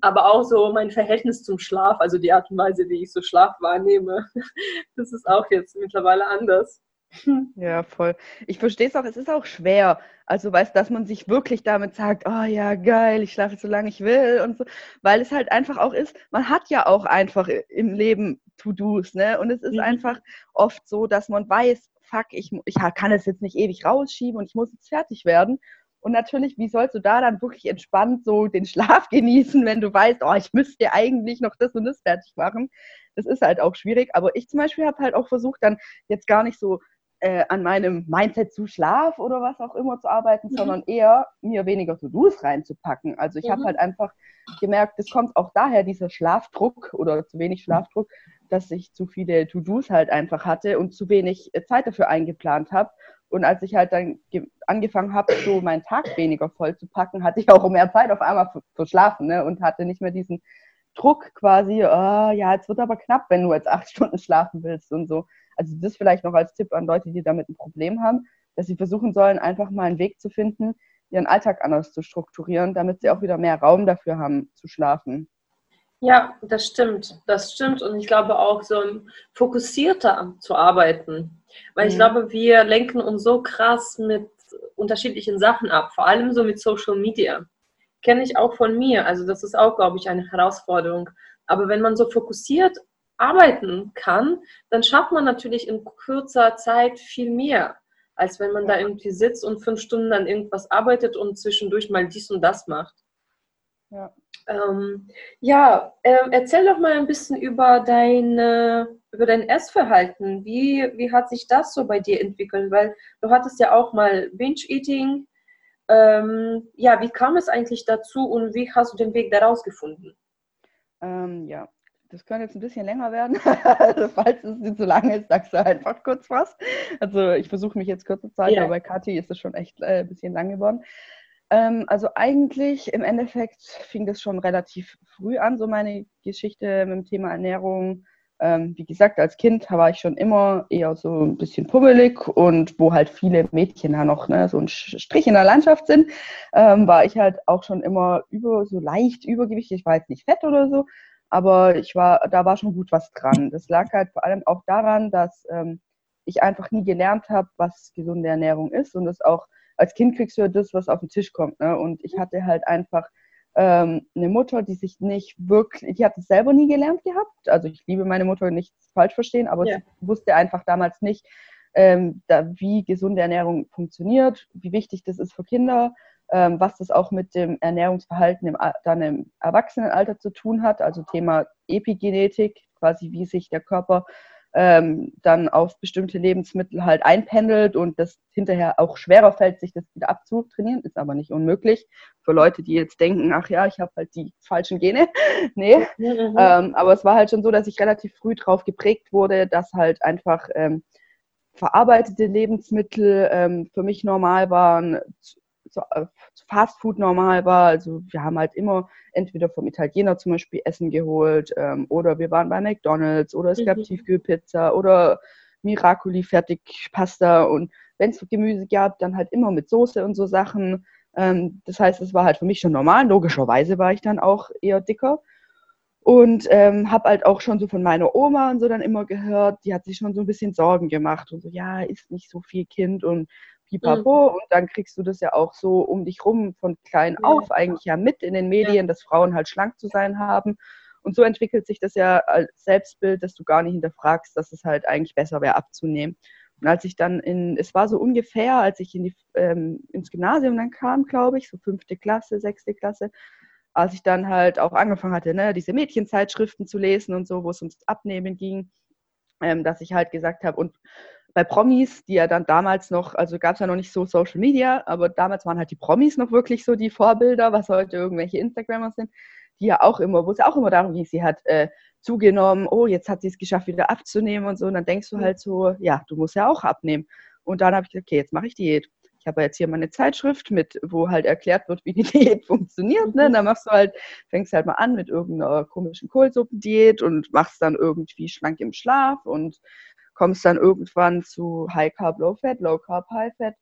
aber auch so mein Verhältnis zum Schlaf, also die Art und Weise, wie ich so Schlaf wahrnehme, das ist auch jetzt mittlerweile anders. Ja, voll. Ich verstehe es auch, es ist auch schwer. Also, weißt dass man sich wirklich damit sagt, oh ja, geil, ich schlafe so lange ich will und so, weil es halt einfach auch ist, man hat ja auch einfach im Leben To-Dos, ne? Und es ist mhm. einfach oft so, dass man weiß, fuck, ich, ich kann es jetzt nicht ewig rausschieben und ich muss jetzt fertig werden. Und natürlich, wie sollst du da dann wirklich entspannt so den Schlaf genießen, wenn du weißt, oh, ich müsste eigentlich noch das und das fertig machen. Das ist halt auch schwierig. Aber ich zum Beispiel habe halt auch versucht, dann jetzt gar nicht so äh, an meinem Mindset zu Schlaf oder was auch immer zu arbeiten, mhm. sondern eher mir weniger To-Dos reinzupacken. Also ich mhm. habe halt einfach gemerkt, es kommt auch daher dieser Schlafdruck oder zu wenig Schlafdruck, dass ich zu viele To-Dos halt einfach hatte und zu wenig äh, Zeit dafür eingeplant habe. Und als ich halt dann angefangen habe, so meinen Tag weniger voll zu packen, hatte ich auch mehr Zeit auf einmal für Schlafen ne? und hatte nicht mehr diesen Druck quasi, oh, ja, jetzt wird aber knapp, wenn du jetzt acht Stunden schlafen willst und so. Also das vielleicht noch als Tipp an Leute, die damit ein Problem haben, dass sie versuchen sollen, einfach mal einen Weg zu finden, ihren Alltag anders zu strukturieren, damit sie auch wieder mehr Raum dafür haben zu schlafen. Ja, das stimmt. Das stimmt. Und ich glaube auch, so fokussierter zu arbeiten. Weil mhm. ich glaube, wir lenken uns so krass mit unterschiedlichen Sachen ab, vor allem so mit Social Media. Kenne ich auch von mir. Also das ist auch, glaube ich, eine Herausforderung. Aber wenn man so fokussiert arbeiten kann, dann schafft man natürlich in kurzer Zeit viel mehr, als wenn man da irgendwie sitzt und fünf Stunden an irgendwas arbeitet und zwischendurch mal dies und das macht. Ja, ähm, ja äh, erzähl doch mal ein bisschen über, deine, über dein Essverhalten. Wie, wie hat sich das so bei dir entwickelt? Weil du hattest ja auch mal Binge-Eating. Ähm, ja, wie kam es eigentlich dazu und wie hast du den Weg daraus gefunden? Ähm, ja, das könnte jetzt ein bisschen länger werden. also, falls es nicht so lange ist, sagst du einfach kurz was. Also ich versuche mich jetzt kürzer zu halten, ja. aber bei Kathi ist es schon echt äh, ein bisschen lang geworden. Ähm, also eigentlich im Endeffekt fing das schon relativ früh an, so meine Geschichte mit dem Thema Ernährung. Ähm, wie gesagt, als Kind war ich schon immer eher so ein bisschen pummelig und wo halt viele Mädchen da noch ne, so ein Strich in der Landschaft sind, ähm, war ich halt auch schon immer über, so leicht übergewichtig. Ich war jetzt nicht fett oder so, aber ich war, da war schon gut was dran. Das lag halt vor allem auch daran, dass ich einfach nie gelernt habe, was gesunde Ernährung ist und das auch als Kind kriegst du ja das, was auf den Tisch kommt. Ne? Und ich hatte halt einfach ähm, eine Mutter, die sich nicht wirklich, die hat es selber nie gelernt gehabt. Also ich liebe meine Mutter, nicht falsch verstehen, aber ja. sie wusste einfach damals nicht, ähm, da, wie gesunde Ernährung funktioniert, wie wichtig das ist für Kinder, ähm, was das auch mit dem Ernährungsverhalten im, dann im Erwachsenenalter zu tun hat, also Thema Epigenetik, quasi wie sich der Körper ähm, dann auf bestimmte Lebensmittel halt einpendelt und das hinterher auch schwerer fällt, sich das wieder abzutrainieren, ist aber nicht unmöglich. Für Leute, die jetzt denken, ach ja, ich habe halt die falschen Gene. nee. Mhm. Ähm, aber es war halt schon so, dass ich relativ früh drauf geprägt wurde, dass halt einfach ähm, verarbeitete Lebensmittel ähm, für mich normal waren, äh, Fast Food normal war. Also wir haben halt immer entweder vom Italiener zum Beispiel Essen geholt ähm, oder wir waren bei McDonalds oder es gab mhm. Tiefkühlpizza oder Miracoli Fertigpasta und wenn es Gemüse gab, dann halt immer mit Soße und so Sachen. Ähm, das heißt, es war halt für mich schon normal. Logischerweise war ich dann auch eher dicker. Und ähm, habe halt auch schon so von meiner Oma und so dann immer gehört, die hat sich schon so ein bisschen Sorgen gemacht und so, ja, ist nicht so viel Kind und pipapo. Mhm. Und dann kriegst du das ja auch so um dich rum von klein auf eigentlich ja mit in den Medien, dass Frauen halt schlank zu sein haben. Und so entwickelt sich das ja als Selbstbild, dass du gar nicht hinterfragst, dass es halt eigentlich besser wäre abzunehmen. Und als ich dann in, es war so ungefähr, als ich in die, ähm, ins Gymnasium dann kam, glaube ich, so fünfte Klasse, sechste Klasse, als ich dann halt auch angefangen hatte, ne, diese Mädchenzeitschriften zu lesen und so, wo es ums Abnehmen ging, ähm, dass ich halt gesagt habe, und bei Promis, die ja dann damals noch, also gab es ja noch nicht so Social Media, aber damals waren halt die Promis noch wirklich so die Vorbilder, was heute irgendwelche Instagrammer sind, die ja auch immer, wo es ja auch immer darum ging, sie hat äh, zugenommen, oh, jetzt hat sie es geschafft, wieder abzunehmen und so. Und dann denkst du halt so, ja, du musst ja auch abnehmen. Und dann habe ich gesagt, okay, jetzt mache ich Diät. Ich habe jetzt hier mal eine Zeitschrift mit, wo halt erklärt wird, wie die Diät funktioniert. Ne? Mhm. Dann machst du halt, fängst halt mal an mit irgendeiner komischen Kohlsuppendiät und machst dann irgendwie schlank im Schlaf und kommst dann irgendwann zu High Carb, Low Fat, Low Carb, High Fat,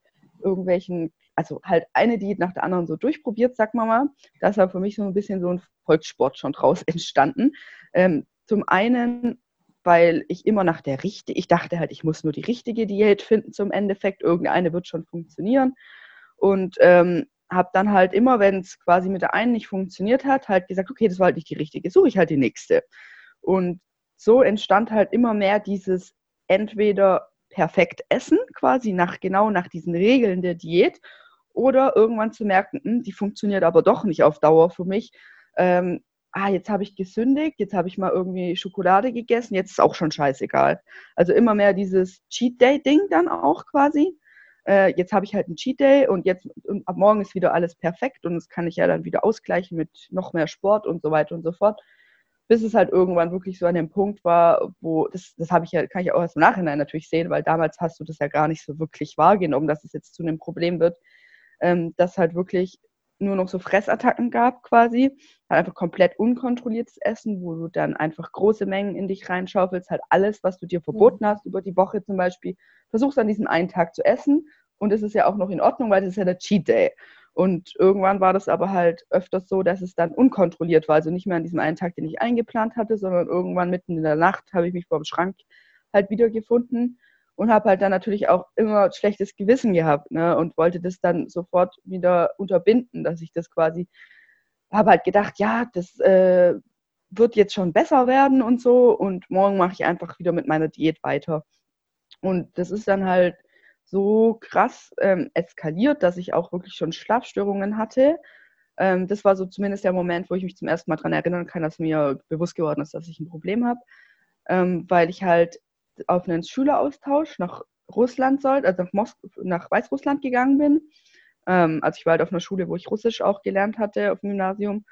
irgendwelchen, also halt eine Diät nach der anderen so durchprobiert, sag mal mal. Da ist ja für mich so ein bisschen so ein Volkssport schon draus entstanden. Ähm, zum einen, weil ich immer nach der richtigen, ich dachte halt, ich muss nur die richtige Diät finden zum Endeffekt, irgendeine wird schon funktionieren. Und ähm, habe dann halt immer, wenn es quasi mit der einen nicht funktioniert hat, halt gesagt, okay, das war halt nicht die richtige, suche ich halt die nächste. Und so entstand halt immer mehr dieses entweder perfekt essen, quasi nach genau nach diesen Regeln der Diät, oder irgendwann zu merken, hm, die funktioniert aber doch nicht auf Dauer für mich. Ähm, ah, jetzt habe ich gesündigt, jetzt habe ich mal irgendwie Schokolade gegessen, jetzt ist auch schon scheißegal. Also immer mehr dieses Cheat Day-Ding dann auch quasi. Äh, jetzt habe ich halt einen Cheat Day und jetzt und ab morgen ist wieder alles perfekt und das kann ich ja dann wieder ausgleichen mit noch mehr Sport und so weiter und so fort bis es halt irgendwann wirklich so an dem Punkt war, wo, das, das habe ich ja, kann ich auch erst im Nachhinein natürlich sehen, weil damals hast du das ja gar nicht so wirklich wahrgenommen, dass es jetzt zu einem Problem wird, ähm, dass halt wirklich nur noch so Fressattacken gab quasi, halt einfach komplett unkontrolliertes Essen, wo du dann einfach große Mengen in dich reinschaufelst, halt alles, was du dir verboten mhm. hast, über die Woche zum Beispiel, versuchst an diesem einen Tag zu essen und es ist ja auch noch in Ordnung, weil das ist ja der Cheat Day. Und irgendwann war das aber halt öfters so, dass es dann unkontrolliert war. Also nicht mehr an diesem einen Tag, den ich eingeplant hatte, sondern irgendwann mitten in der Nacht habe ich mich vor dem Schrank halt wiedergefunden und habe halt dann natürlich auch immer schlechtes Gewissen gehabt ne? und wollte das dann sofort wieder unterbinden, dass ich das quasi, habe halt gedacht, ja, das äh, wird jetzt schon besser werden und so und morgen mache ich einfach wieder mit meiner Diät weiter. Und das ist dann halt so krass ähm, eskaliert, dass ich auch wirklich schon Schlafstörungen hatte. Ähm, das war so zumindest der Moment, wo ich mich zum ersten Mal daran erinnern kann, dass mir bewusst geworden ist, dass ich ein Problem habe, ähm, weil ich halt auf einen Schüleraustausch nach Russland sollte, also nach, Mos nach Weißrussland gegangen bin. Ähm, also ich war halt auf einer Schule, wo ich Russisch auch gelernt hatte, auf dem Gymnasium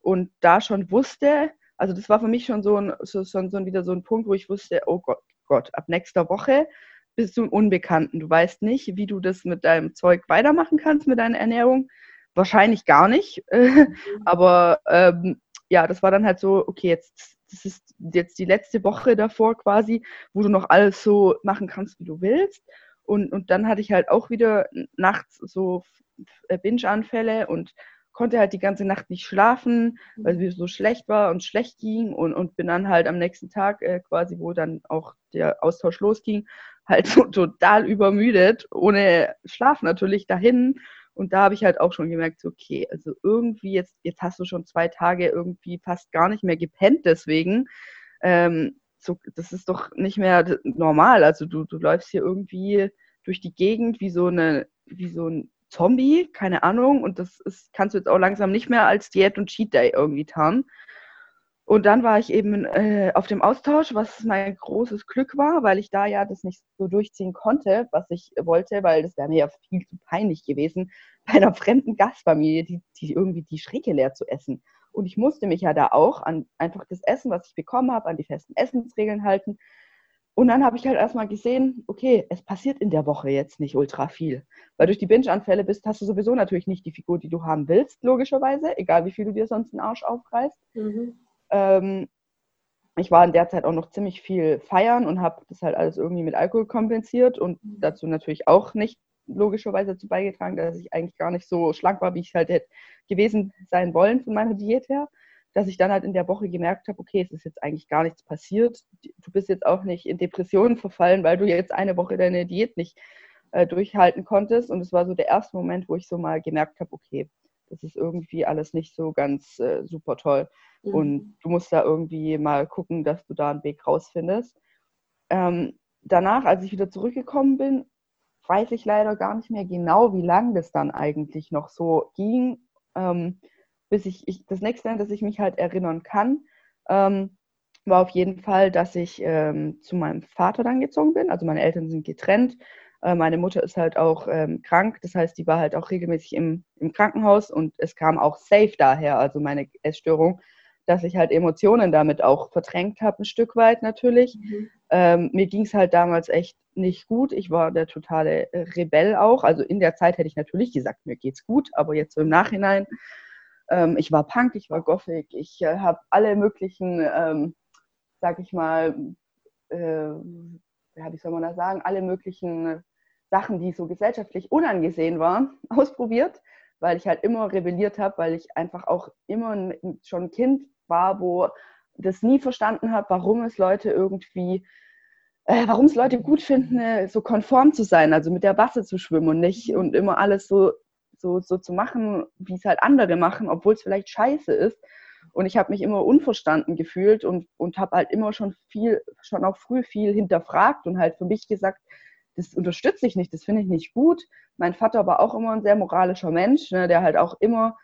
und da schon wusste, also das war für mich schon so, ein, so, so, so wieder so ein Punkt, wo ich wusste, oh Gott, Gott, ab nächster Woche bist du im Unbekannten. Du weißt nicht, wie du das mit deinem Zeug weitermachen kannst, mit deiner Ernährung. Wahrscheinlich gar nicht. Aber ähm, ja, das war dann halt so, okay, jetzt das ist jetzt die letzte Woche davor quasi, wo du noch alles so machen kannst, wie du willst. Und, und dann hatte ich halt auch wieder nachts so Binge-Anfälle und konnte halt die ganze Nacht nicht schlafen, weil es mir so schlecht war und schlecht ging und, und bin dann halt am nächsten Tag äh, quasi, wo dann auch der Austausch losging, halt so total übermüdet, ohne Schlaf natürlich dahin und da habe ich halt auch schon gemerkt, so, okay, also irgendwie jetzt, jetzt hast du schon zwei Tage irgendwie fast gar nicht mehr gepennt deswegen. Ähm, so, das ist doch nicht mehr normal. Also du, du läufst hier irgendwie durch die Gegend wie so eine, wie so ein Zombie, keine Ahnung. Und das ist, kannst du jetzt auch langsam nicht mehr als Diät und Cheat Day irgendwie tarnen. Und dann war ich eben äh, auf dem Austausch, was mein großes Glück war, weil ich da ja das nicht so durchziehen konnte, was ich wollte, weil das wäre mir ja viel zu peinlich gewesen, bei einer fremden Gastfamilie, die, die irgendwie die Schräge leer zu essen. Und ich musste mich ja da auch an einfach das Essen, was ich bekommen habe, an die festen Essensregeln halten. Und dann habe ich halt erstmal gesehen, okay, es passiert in der Woche jetzt nicht ultra viel. Weil durch die Binge-Anfälle bist, hast du sowieso natürlich nicht die Figur, die du haben willst, logischerweise, egal wie viel du dir sonst den Arsch aufreißt. Mhm. Ähm, ich war in der Zeit auch noch ziemlich viel feiern und habe das halt alles irgendwie mit Alkohol kompensiert und mhm. dazu natürlich auch nicht logischerweise dazu beigetragen, dass ich eigentlich gar nicht so schlank war, wie ich halt hätte gewesen sein wollen von meiner Diät her. Dass ich dann halt in der Woche gemerkt habe, okay, es ist jetzt eigentlich gar nichts passiert. Du bist jetzt auch nicht in Depressionen verfallen, weil du jetzt eine Woche deine Diät nicht äh, durchhalten konntest. Und es war so der erste Moment, wo ich so mal gemerkt habe, okay, das ist irgendwie alles nicht so ganz äh, super toll. Mhm. Und du musst da irgendwie mal gucken, dass du da einen Weg rausfindest. Ähm, danach, als ich wieder zurückgekommen bin, weiß ich leider gar nicht mehr genau, wie lang das dann eigentlich noch so ging, ähm, bis ich, ich, das nächste, dass ich mich halt erinnern kann, ähm, war auf jeden Fall, dass ich ähm, zu meinem Vater dann gezogen bin. Also meine Eltern sind getrennt äh, meine Mutter ist halt auch ähm, krank, das heißt, die war halt auch regelmäßig im, im Krankenhaus und es kam auch safe daher, also meine Essstörung, dass ich halt Emotionen damit auch verdrängt habe, ein Stück weit natürlich. Mhm. Ähm, mir ging es halt damals echt nicht gut. Ich war der totale Rebell auch. Also in der Zeit hätte ich natürlich gesagt, mir geht's gut, aber jetzt so im Nachhinein, ähm, ich war Punk, ich war Gothic, ich äh, habe alle möglichen, ähm, sag ich mal, äh, wie soll man das sagen, alle möglichen Sachen, die so gesellschaftlich unangesehen waren, ausprobiert, weil ich halt immer rebelliert habe, weil ich einfach auch immer schon ein Kind war, wo das nie verstanden habe, warum es Leute irgendwie, äh, warum es Leute gut finden, äh, so konform zu sein, also mit der Masse zu schwimmen und nicht und immer alles so, so, so zu machen, wie es halt andere machen, obwohl es vielleicht scheiße ist. Und ich habe mich immer unverstanden gefühlt und, und habe halt immer schon viel, schon auch früh viel hinterfragt und halt für mich gesagt, das unterstütze ich nicht, das finde ich nicht gut. Mein Vater war auch immer ein sehr moralischer Mensch, ne, der halt auch immer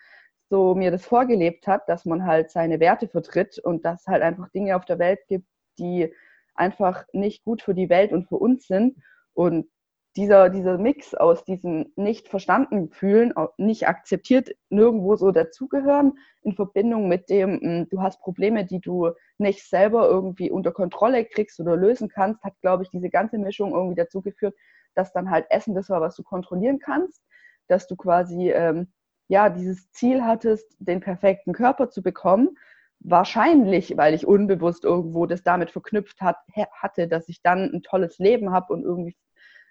so mir das vorgelebt hat, dass man halt seine Werte vertritt und dass halt einfach Dinge auf der Welt gibt, die einfach nicht gut für die Welt und für uns sind. Und dieser, dieser Mix aus diesem nicht verstanden fühlen, nicht akzeptiert, nirgendwo so dazugehören, in Verbindung mit dem, hm, du hast Probleme, die du nicht selber irgendwie unter Kontrolle kriegst oder lösen kannst, hat, glaube ich, diese ganze Mischung irgendwie dazu geführt, dass dann halt Essen das war, was du kontrollieren kannst, dass du quasi ähm, ja dieses Ziel hattest, den perfekten Körper zu bekommen. Wahrscheinlich, weil ich unbewusst irgendwo das damit verknüpft hat, hatte, dass ich dann ein tolles Leben habe und irgendwie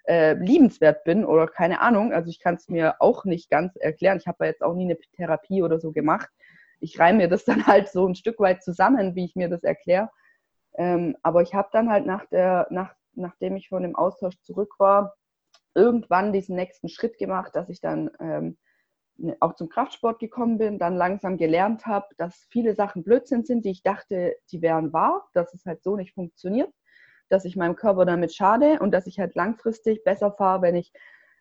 äh, liebenswert bin oder keine Ahnung. Also ich kann es mir auch nicht ganz erklären. Ich habe ja jetzt auch nie eine Therapie oder so gemacht. Ich reime mir das dann halt so ein Stück weit zusammen, wie ich mir das erkläre. Ähm, aber ich habe dann halt nach der, nach, nachdem ich von dem Austausch zurück war, irgendwann diesen nächsten Schritt gemacht, dass ich dann ähm, ne, auch zum Kraftsport gekommen bin, dann langsam gelernt habe, dass viele Sachen Blödsinn sind, die ich dachte, die wären wahr, dass es halt so nicht funktioniert dass ich meinem Körper damit schade und dass ich halt langfristig besser fahre, wenn ich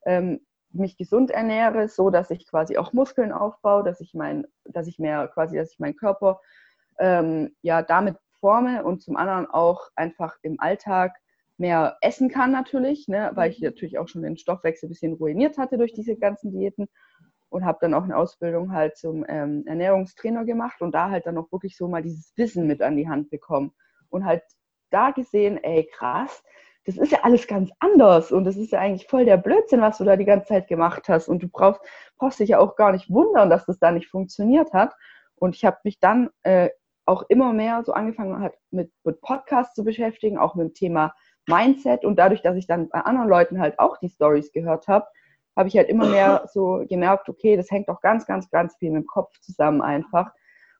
ähm, mich gesund ernähre, so dass ich quasi auch Muskeln aufbaue, dass ich mein, dass ich mehr quasi, dass ich meinen Körper ähm, ja damit forme und zum anderen auch einfach im Alltag mehr essen kann natürlich, ne, weil ich natürlich auch schon den Stoffwechsel ein bisschen ruiniert hatte durch diese ganzen Diäten und habe dann auch eine Ausbildung halt zum ähm, Ernährungstrainer gemacht und da halt dann auch wirklich so mal dieses Wissen mit an die Hand bekommen und halt da gesehen, ey, krass, das ist ja alles ganz anders und das ist ja eigentlich voll der Blödsinn, was du da die ganze Zeit gemacht hast und du brauchst, brauchst dich ja auch gar nicht wundern, dass das da nicht funktioniert hat. Und ich habe mich dann äh, auch immer mehr so angefangen halt mit, mit Podcasts zu beschäftigen, auch mit dem Thema Mindset und dadurch, dass ich dann bei anderen Leuten halt auch die Stories gehört habe, habe ich halt immer mehr so gemerkt, okay, das hängt auch ganz, ganz, ganz viel mit dem Kopf zusammen einfach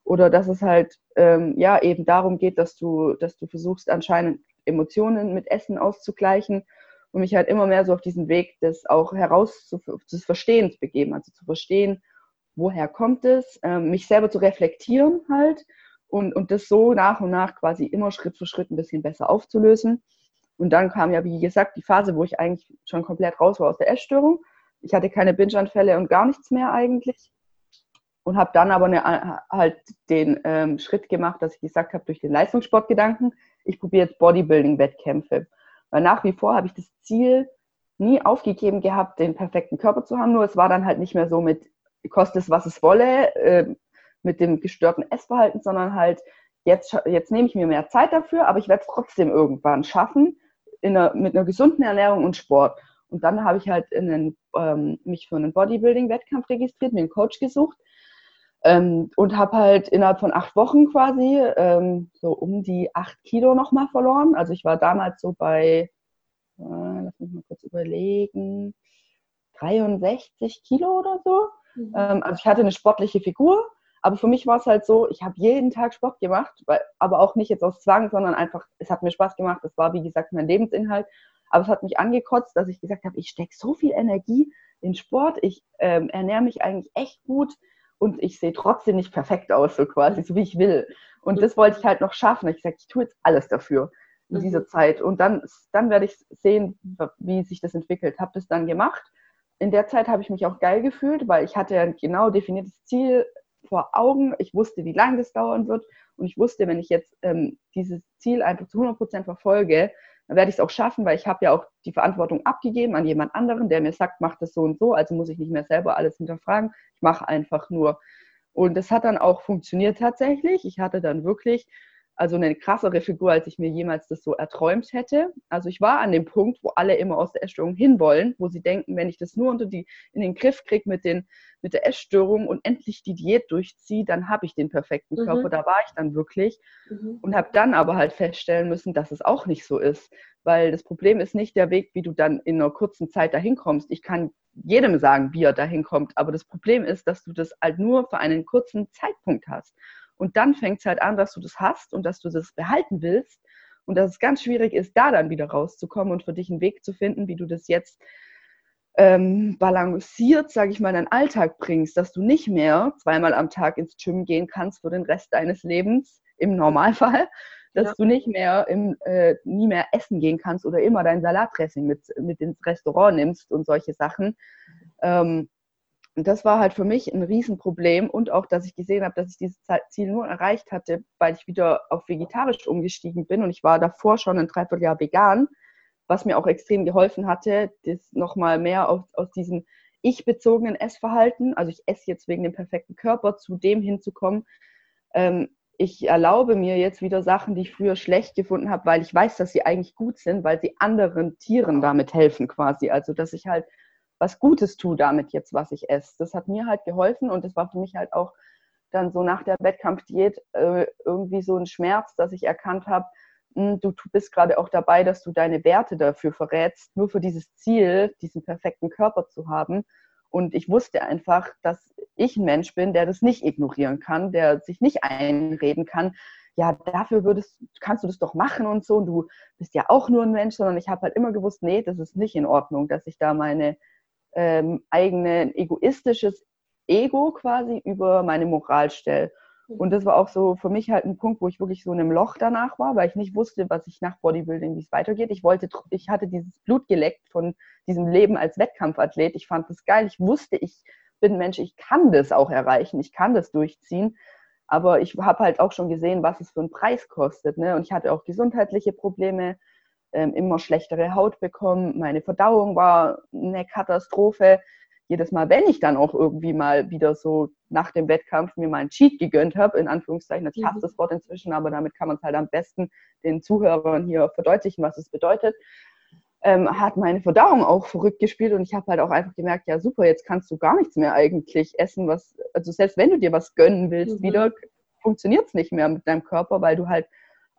oder dass es halt ähm, ja eben darum geht, dass du, dass du versuchst anscheinend Emotionen mit Essen auszugleichen und mich halt immer mehr so auf diesen Weg des auch heraus des Verstehens begeben, also zu verstehen, woher kommt es, ähm, mich selber zu reflektieren halt und, und das so nach und nach quasi immer Schritt für Schritt ein bisschen besser aufzulösen. Und dann kam ja, wie gesagt, die Phase, wo ich eigentlich schon komplett raus war aus der Essstörung. Ich hatte keine Binge-Anfälle und gar nichts mehr eigentlich und habe dann aber eine, halt den ähm, Schritt gemacht, dass ich gesagt habe, durch den Leistungssportgedanken, ich probiere jetzt Bodybuilding-Wettkämpfe. Weil nach wie vor habe ich das Ziel nie aufgegeben gehabt, den perfekten Körper zu haben, nur es war dann halt nicht mehr so mit, kostet es, was es wolle, äh, mit dem gestörten Essverhalten, sondern halt, jetzt, jetzt nehme ich mir mehr Zeit dafür, aber ich werde es trotzdem irgendwann schaffen, einer, mit einer gesunden Ernährung und Sport. Und dann habe ich halt einen, ähm, mich für einen Bodybuilding-Wettkampf registriert, mir einen Coach gesucht, ähm, und habe halt innerhalb von acht Wochen quasi ähm, so um die acht Kilo nochmal verloren. Also ich war damals so bei, äh, lass mich mal kurz überlegen, 63 Kilo oder so. Mhm. Ähm, also ich hatte eine sportliche Figur, aber für mich war es halt so, ich habe jeden Tag Sport gemacht, weil, aber auch nicht jetzt aus Zwang, sondern einfach, es hat mir Spaß gemacht. Es war, wie gesagt, mein Lebensinhalt. Aber es hat mich angekotzt, dass ich gesagt habe, ich stecke so viel Energie in Sport, ich ähm, ernähre mich eigentlich echt gut und ich sehe trotzdem nicht perfekt aus, so quasi, so wie ich will. Und das wollte ich halt noch schaffen. Ich sage, ich tue jetzt alles dafür in mhm. dieser Zeit. Und dann, dann werde ich sehen, wie sich das entwickelt. Habe das dann gemacht. In der Zeit habe ich mich auch geil gefühlt, weil ich hatte ein genau definiertes Ziel vor Augen. Ich wusste, wie lange das dauern wird. Und ich wusste, wenn ich jetzt ähm, dieses Ziel einfach zu 100 Prozent verfolge, dann werde ich es auch schaffen, weil ich habe ja auch die Verantwortung abgegeben an jemand anderen, der mir sagt, mach das so und so, also muss ich nicht mehr selber alles hinterfragen. Ich mache einfach nur. Und das hat dann auch funktioniert tatsächlich. Ich hatte dann wirklich also eine krassere Figur, als ich mir jemals das so erträumt hätte. Also ich war an dem Punkt, wo alle immer aus der Essstörung hinwollen, wo sie denken, wenn ich das nur unter die, in den Griff kriege mit, mit der Essstörung und endlich die Diät durchziehe, dann habe ich den perfekten mhm. Körper. Da war ich dann wirklich mhm. und habe dann aber halt feststellen müssen, dass es auch nicht so ist. Weil das Problem ist nicht der Weg, wie du dann in einer kurzen Zeit dahin kommst. Ich kann jedem sagen, wie er dahin kommt, aber das Problem ist, dass du das halt nur für einen kurzen Zeitpunkt hast. Und dann fängt es halt an, dass du das hast und dass du das behalten willst und dass es ganz schwierig ist, da dann wieder rauszukommen und für dich einen Weg zu finden, wie du das jetzt ähm, balanciert, sage ich mal, in deinen Alltag bringst, dass du nicht mehr zweimal am Tag ins Gym gehen kannst für den Rest deines Lebens, im Normalfall, dass ja. du nicht mehr im, äh, nie mehr essen gehen kannst oder immer dein Salatdressing mit, mit ins Restaurant nimmst und solche Sachen. Ähm, und das war halt für mich ein Riesenproblem und auch, dass ich gesehen habe, dass ich dieses Ziel nur erreicht hatte, weil ich wieder auf vegetarisch umgestiegen bin und ich war davor schon ein Dreivierteljahr vegan, was mir auch extrem geholfen hatte, das nochmal mehr aus, aus diesem ich-bezogenen Essverhalten, also ich esse jetzt wegen dem perfekten Körper, zu dem hinzukommen. Ähm, ich erlaube mir jetzt wieder Sachen, die ich früher schlecht gefunden habe, weil ich weiß, dass sie eigentlich gut sind, weil sie anderen Tieren damit helfen quasi. Also dass ich halt was Gutes tue damit jetzt, was ich esse. Das hat mir halt geholfen und das war für mich halt auch dann so nach der Wettkampfdiät äh, irgendwie so ein Schmerz, dass ich erkannt habe, hm, du, bist gerade auch dabei, dass du deine Werte dafür verrätst, nur für dieses Ziel, diesen perfekten Körper zu haben. Und ich wusste einfach, dass ich ein Mensch bin, der das nicht ignorieren kann, der sich nicht einreden kann, ja, dafür würdest, kannst du das doch machen und so. Und du bist ja auch nur ein Mensch, sondern ich habe halt immer gewusst, nee, das ist nicht in Ordnung, dass ich da meine ähm, eigene egoistisches Ego quasi über meine Moral stelle. Und das war auch so für mich halt ein Punkt, wo ich wirklich so in einem Loch danach war, weil ich nicht wusste, was ich nach Bodybuilding, wie es weitergeht. Ich wollte, ich hatte dieses Blut geleckt von diesem Leben als Wettkampfathlet. Ich fand das geil. Ich wusste, ich bin Mensch, ich kann das auch erreichen, ich kann das durchziehen. Aber ich habe halt auch schon gesehen, was es für einen Preis kostet. Ne? Und ich hatte auch gesundheitliche Probleme, immer schlechtere Haut bekommen. Meine Verdauung war eine Katastrophe jedes Mal, wenn ich dann auch irgendwie mal wieder so nach dem Wettkampf mir mal einen Cheat gegönnt habe, in Anführungszeichen, ich hasse mhm. das Wort inzwischen, aber damit kann man es halt am besten den Zuhörern hier verdeutlichen, was es bedeutet, ähm, hat meine Verdauung auch verrückt gespielt und ich habe halt auch einfach gemerkt, ja super, jetzt kannst du gar nichts mehr eigentlich essen, was, also selbst wenn du dir was gönnen willst, mhm. wieder funktioniert es nicht mehr mit deinem Körper, weil du halt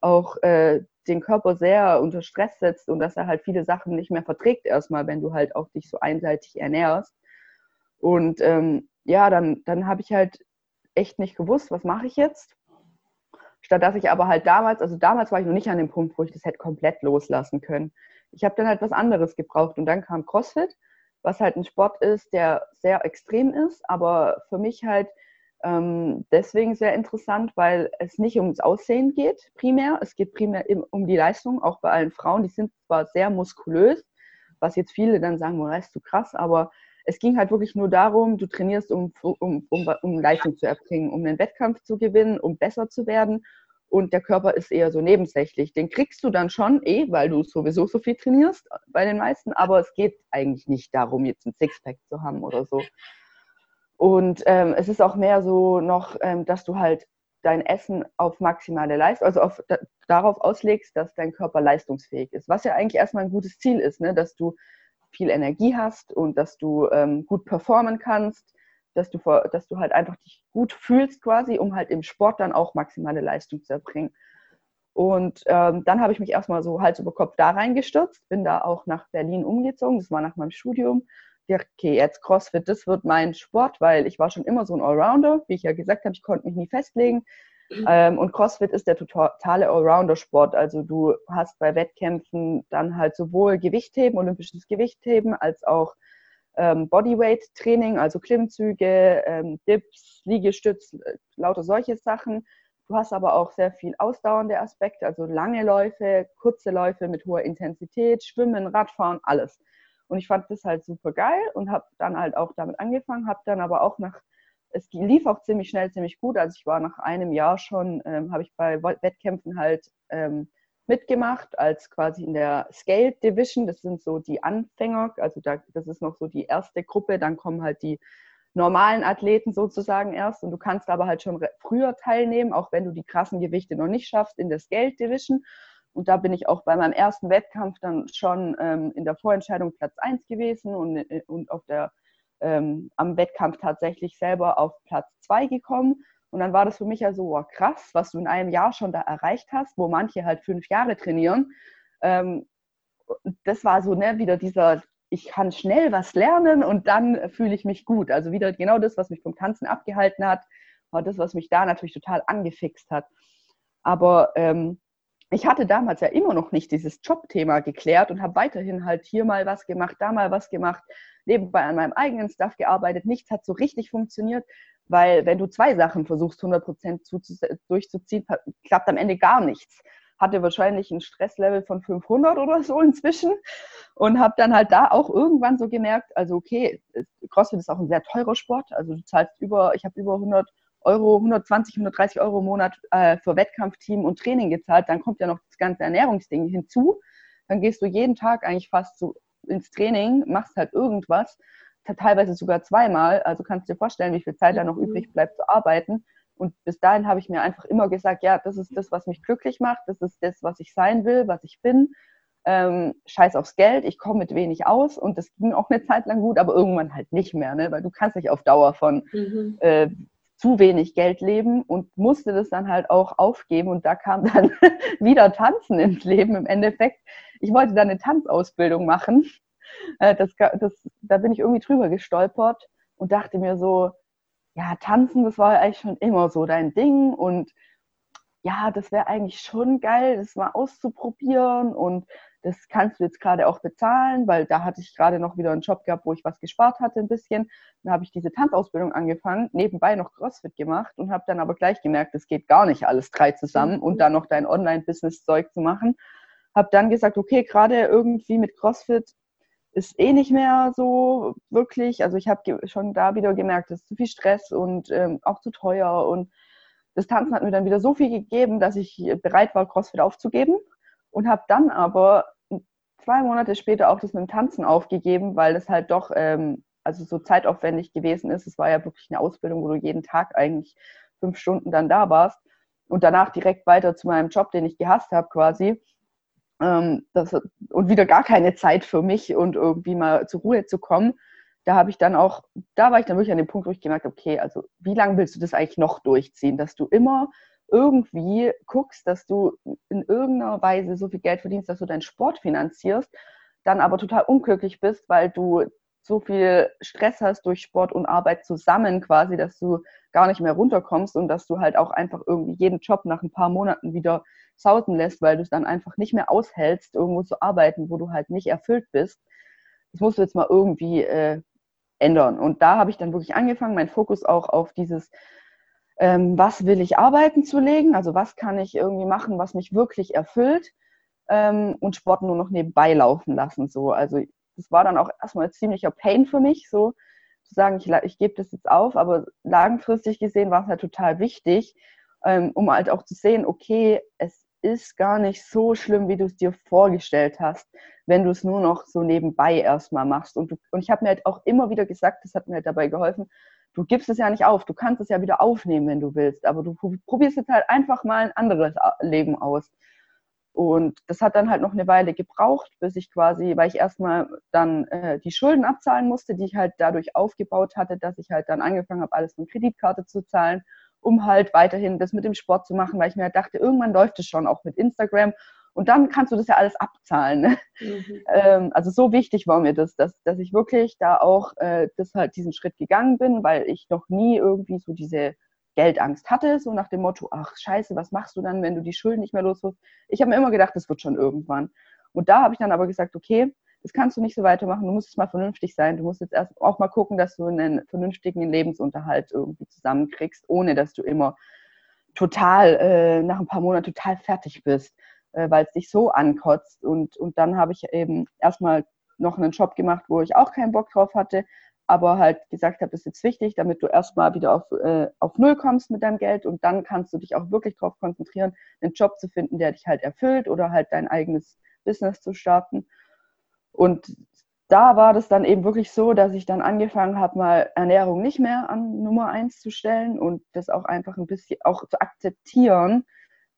auch äh, den Körper sehr unter Stress setzt und dass er halt viele Sachen nicht mehr verträgt erstmal, wenn du halt auch dich so einseitig ernährst. Und ähm, ja, dann, dann habe ich halt echt nicht gewusst, was mache ich jetzt. Statt dass ich aber halt damals, also damals war ich noch nicht an dem Punkt, wo ich das hätte komplett loslassen können. Ich habe dann halt was anderes gebraucht und dann kam CrossFit, was halt ein Sport ist, der sehr extrem ist, aber für mich halt ähm, deswegen sehr interessant, weil es nicht ums Aussehen geht primär, es geht primär um die Leistung, auch bei allen Frauen, die sind zwar sehr muskulös, was jetzt viele dann sagen, oh, das ist zu krass, aber es ging halt wirklich nur darum, du trainierst, um, um, um, um Leistung zu erbringen, um einen Wettkampf zu gewinnen, um besser zu werden. Und der Körper ist eher so nebensächlich. Den kriegst du dann schon eh, weil du sowieso so viel trainierst bei den meisten. Aber es geht eigentlich nicht darum, jetzt ein Sixpack zu haben oder so. Und ähm, es ist auch mehr so noch, ähm, dass du halt dein Essen auf maximale Leistung, also auf, da, darauf auslegst, dass dein Körper leistungsfähig ist. Was ja eigentlich erstmal ein gutes Ziel ist, ne? dass du viel Energie hast und dass du ähm, gut performen kannst, dass du, dass du halt einfach dich gut fühlst quasi, um halt im Sport dann auch maximale Leistung zu erbringen. Und ähm, dann habe ich mich erstmal so Hals über Kopf da reingestürzt, bin da auch nach Berlin umgezogen, das war nach meinem Studium. Ja, okay, jetzt CrossFit, das wird mein Sport, weil ich war schon immer so ein Allrounder, wie ich ja gesagt habe, ich konnte mich nie festlegen. Ähm, und CrossFit ist der totale Allrounder-Sport. Also du hast bei Wettkämpfen dann halt sowohl Gewichtheben, olympisches Gewichtheben, als auch ähm, Bodyweight-Training, also Klimmzüge, ähm, Dips, Liegestütz, äh, lauter solche Sachen. Du hast aber auch sehr viel ausdauernde Aspekte, also lange Läufe, kurze Läufe mit hoher Intensität, Schwimmen, Radfahren, alles. Und ich fand das halt super geil und habe dann halt auch damit angefangen, habe dann aber auch nach es lief auch ziemlich schnell, ziemlich gut. Also ich war nach einem Jahr schon, ähm, habe ich bei Wettkämpfen halt ähm, mitgemacht, als quasi in der Scale Division. Das sind so die Anfänger, also da, das ist noch so die erste Gruppe. Dann kommen halt die normalen Athleten sozusagen erst. Und du kannst aber halt schon früher teilnehmen, auch wenn du die krassen Gewichte noch nicht schaffst in der Scale Division. Und da bin ich auch bei meinem ersten Wettkampf dann schon ähm, in der Vorentscheidung Platz 1 gewesen und, äh, und auf der ähm, am Wettkampf tatsächlich selber auf Platz zwei gekommen. Und dann war das für mich ja so, oh, krass, was du in einem Jahr schon da erreicht hast, wo manche halt fünf Jahre trainieren. Ähm, das war so ne, wieder dieser, ich kann schnell was lernen und dann fühle ich mich gut. Also wieder genau das, was mich vom Tanzen abgehalten hat, war das, was mich da natürlich total angefixt hat. Aber ähm, ich hatte damals ja immer noch nicht dieses Jobthema geklärt und habe weiterhin halt hier mal was gemacht, da mal was gemacht, nebenbei an meinem eigenen Stuff gearbeitet. Nichts hat so richtig funktioniert, weil wenn du zwei Sachen versuchst, 100% durchzuziehen, klappt am Ende gar nichts. Hatte wahrscheinlich ein Stresslevel von 500 oder so inzwischen und habe dann halt da auch irgendwann so gemerkt, also okay, CrossFit ist auch ein sehr teurer Sport, also du zahlst über, ich habe über 100 Euro, 120, 130 Euro im Monat äh, für Wettkampfteam und Training gezahlt, dann kommt ja noch das ganze Ernährungsding hinzu. Dann gehst du jeden Tag eigentlich fast so ins Training, machst halt irgendwas, teilweise sogar zweimal. Also kannst du dir vorstellen, wie viel Zeit da noch übrig bleibt zu arbeiten. Und bis dahin habe ich mir einfach immer gesagt, ja, das ist das, was mich glücklich macht, das ist das, was ich sein will, was ich bin. Ähm, scheiß aufs Geld, ich komme mit wenig aus und das ging auch eine Zeit lang gut, aber irgendwann halt nicht mehr, ne? weil du kannst nicht auf Dauer von mhm. äh, zu wenig Geld leben und musste das dann halt auch aufgeben. Und da kam dann wieder Tanzen ins Leben im Endeffekt. Ich wollte dann eine Tanzausbildung machen. Äh, das, das, da bin ich irgendwie drüber gestolpert und dachte mir so, ja, tanzen, das war eigentlich schon immer so dein Ding und ja, das wäre eigentlich schon geil, das mal auszuprobieren und das kannst du jetzt gerade auch bezahlen, weil da hatte ich gerade noch wieder einen Job gehabt, wo ich was gespart hatte ein bisschen. Dann habe ich diese Tanzausbildung angefangen, nebenbei noch CrossFit gemacht und habe dann aber gleich gemerkt, es geht gar nicht alles drei zusammen und dann noch dein Online-Business-Zeug zu machen. Habe dann gesagt, okay, gerade irgendwie mit CrossFit ist eh nicht mehr so wirklich. Also ich habe schon da wieder gemerkt, es ist zu viel Stress und ähm, auch zu teuer und das Tanzen hat mir dann wieder so viel gegeben, dass ich bereit war, CrossFit aufzugeben und habe dann aber zwei Monate später auch das mit dem Tanzen aufgegeben, weil das halt doch ähm, also so zeitaufwendig gewesen ist. Es war ja wirklich eine Ausbildung, wo du jeden Tag eigentlich fünf Stunden dann da warst und danach direkt weiter zu meinem Job, den ich gehasst habe quasi. Ähm, das, und wieder gar keine Zeit für mich und irgendwie mal zur Ruhe zu kommen da habe ich dann auch, da war ich dann wirklich an dem Punkt, wo ich gemerkt habe, okay, also wie lange willst du das eigentlich noch durchziehen, dass du immer irgendwie guckst, dass du in irgendeiner Weise so viel Geld verdienst, dass du deinen Sport finanzierst, dann aber total unglücklich bist, weil du so viel Stress hast durch Sport und Arbeit zusammen quasi, dass du gar nicht mehr runterkommst und dass du halt auch einfach irgendwie jeden Job nach ein paar Monaten wieder sausen lässt, weil du es dann einfach nicht mehr aushältst, irgendwo zu arbeiten, wo du halt nicht erfüllt bist. Das musst du jetzt mal irgendwie äh, ändern. Und da habe ich dann wirklich angefangen, meinen Fokus auch auf dieses, ähm, was will ich arbeiten zu legen, also was kann ich irgendwie machen, was mich wirklich erfüllt ähm, und Sport nur noch nebenbei laufen lassen. So. Also das war dann auch erstmal ein ziemlicher Pain für mich, so zu sagen, ich, ich gebe das jetzt auf, aber langfristig gesehen war es halt total wichtig, ähm, um halt auch zu sehen, okay, es ist gar nicht so schlimm, wie du es dir vorgestellt hast, wenn du es nur noch so nebenbei erstmal machst. Und, du, und ich habe mir halt auch immer wieder gesagt, das hat mir halt dabei geholfen, du gibst es ja nicht auf, du kannst es ja wieder aufnehmen, wenn du willst, aber du probierst jetzt halt einfach mal ein anderes Leben aus. Und das hat dann halt noch eine Weile gebraucht, bis ich quasi, weil ich erstmal dann äh, die Schulden abzahlen musste, die ich halt dadurch aufgebaut hatte, dass ich halt dann angefangen habe, alles mit Kreditkarte zu zahlen um halt weiterhin das mit dem Sport zu machen, weil ich mir halt dachte, irgendwann läuft es schon auch mit Instagram und dann kannst du das ja alles abzahlen. Ne? Mhm. Ähm, also so wichtig war mir das, dass, dass ich wirklich da auch äh, das halt diesen Schritt gegangen bin, weil ich noch nie irgendwie so diese Geldangst hatte, so nach dem Motto, ach scheiße, was machst du dann, wenn du die Schulden nicht mehr los wirst? Ich habe mir immer gedacht, das wird schon irgendwann. Und da habe ich dann aber gesagt, okay, das kannst du nicht so weitermachen, du musst jetzt mal vernünftig sein, du musst jetzt erst auch mal gucken, dass du einen vernünftigen Lebensunterhalt irgendwie zusammenkriegst, ohne dass du immer total, äh, nach ein paar Monaten total fertig bist, äh, weil es dich so ankotzt. Und, und dann habe ich eben erstmal noch einen Job gemacht, wo ich auch keinen Bock drauf hatte, aber halt gesagt habe, das ist jetzt wichtig, damit du erstmal wieder auf, äh, auf Null kommst mit deinem Geld und dann kannst du dich auch wirklich darauf konzentrieren, einen Job zu finden, der dich halt erfüllt oder halt dein eigenes Business zu starten. Und da war das dann eben wirklich so, dass ich dann angefangen habe, mal Ernährung nicht mehr an Nummer eins zu stellen und das auch einfach ein bisschen auch zu akzeptieren,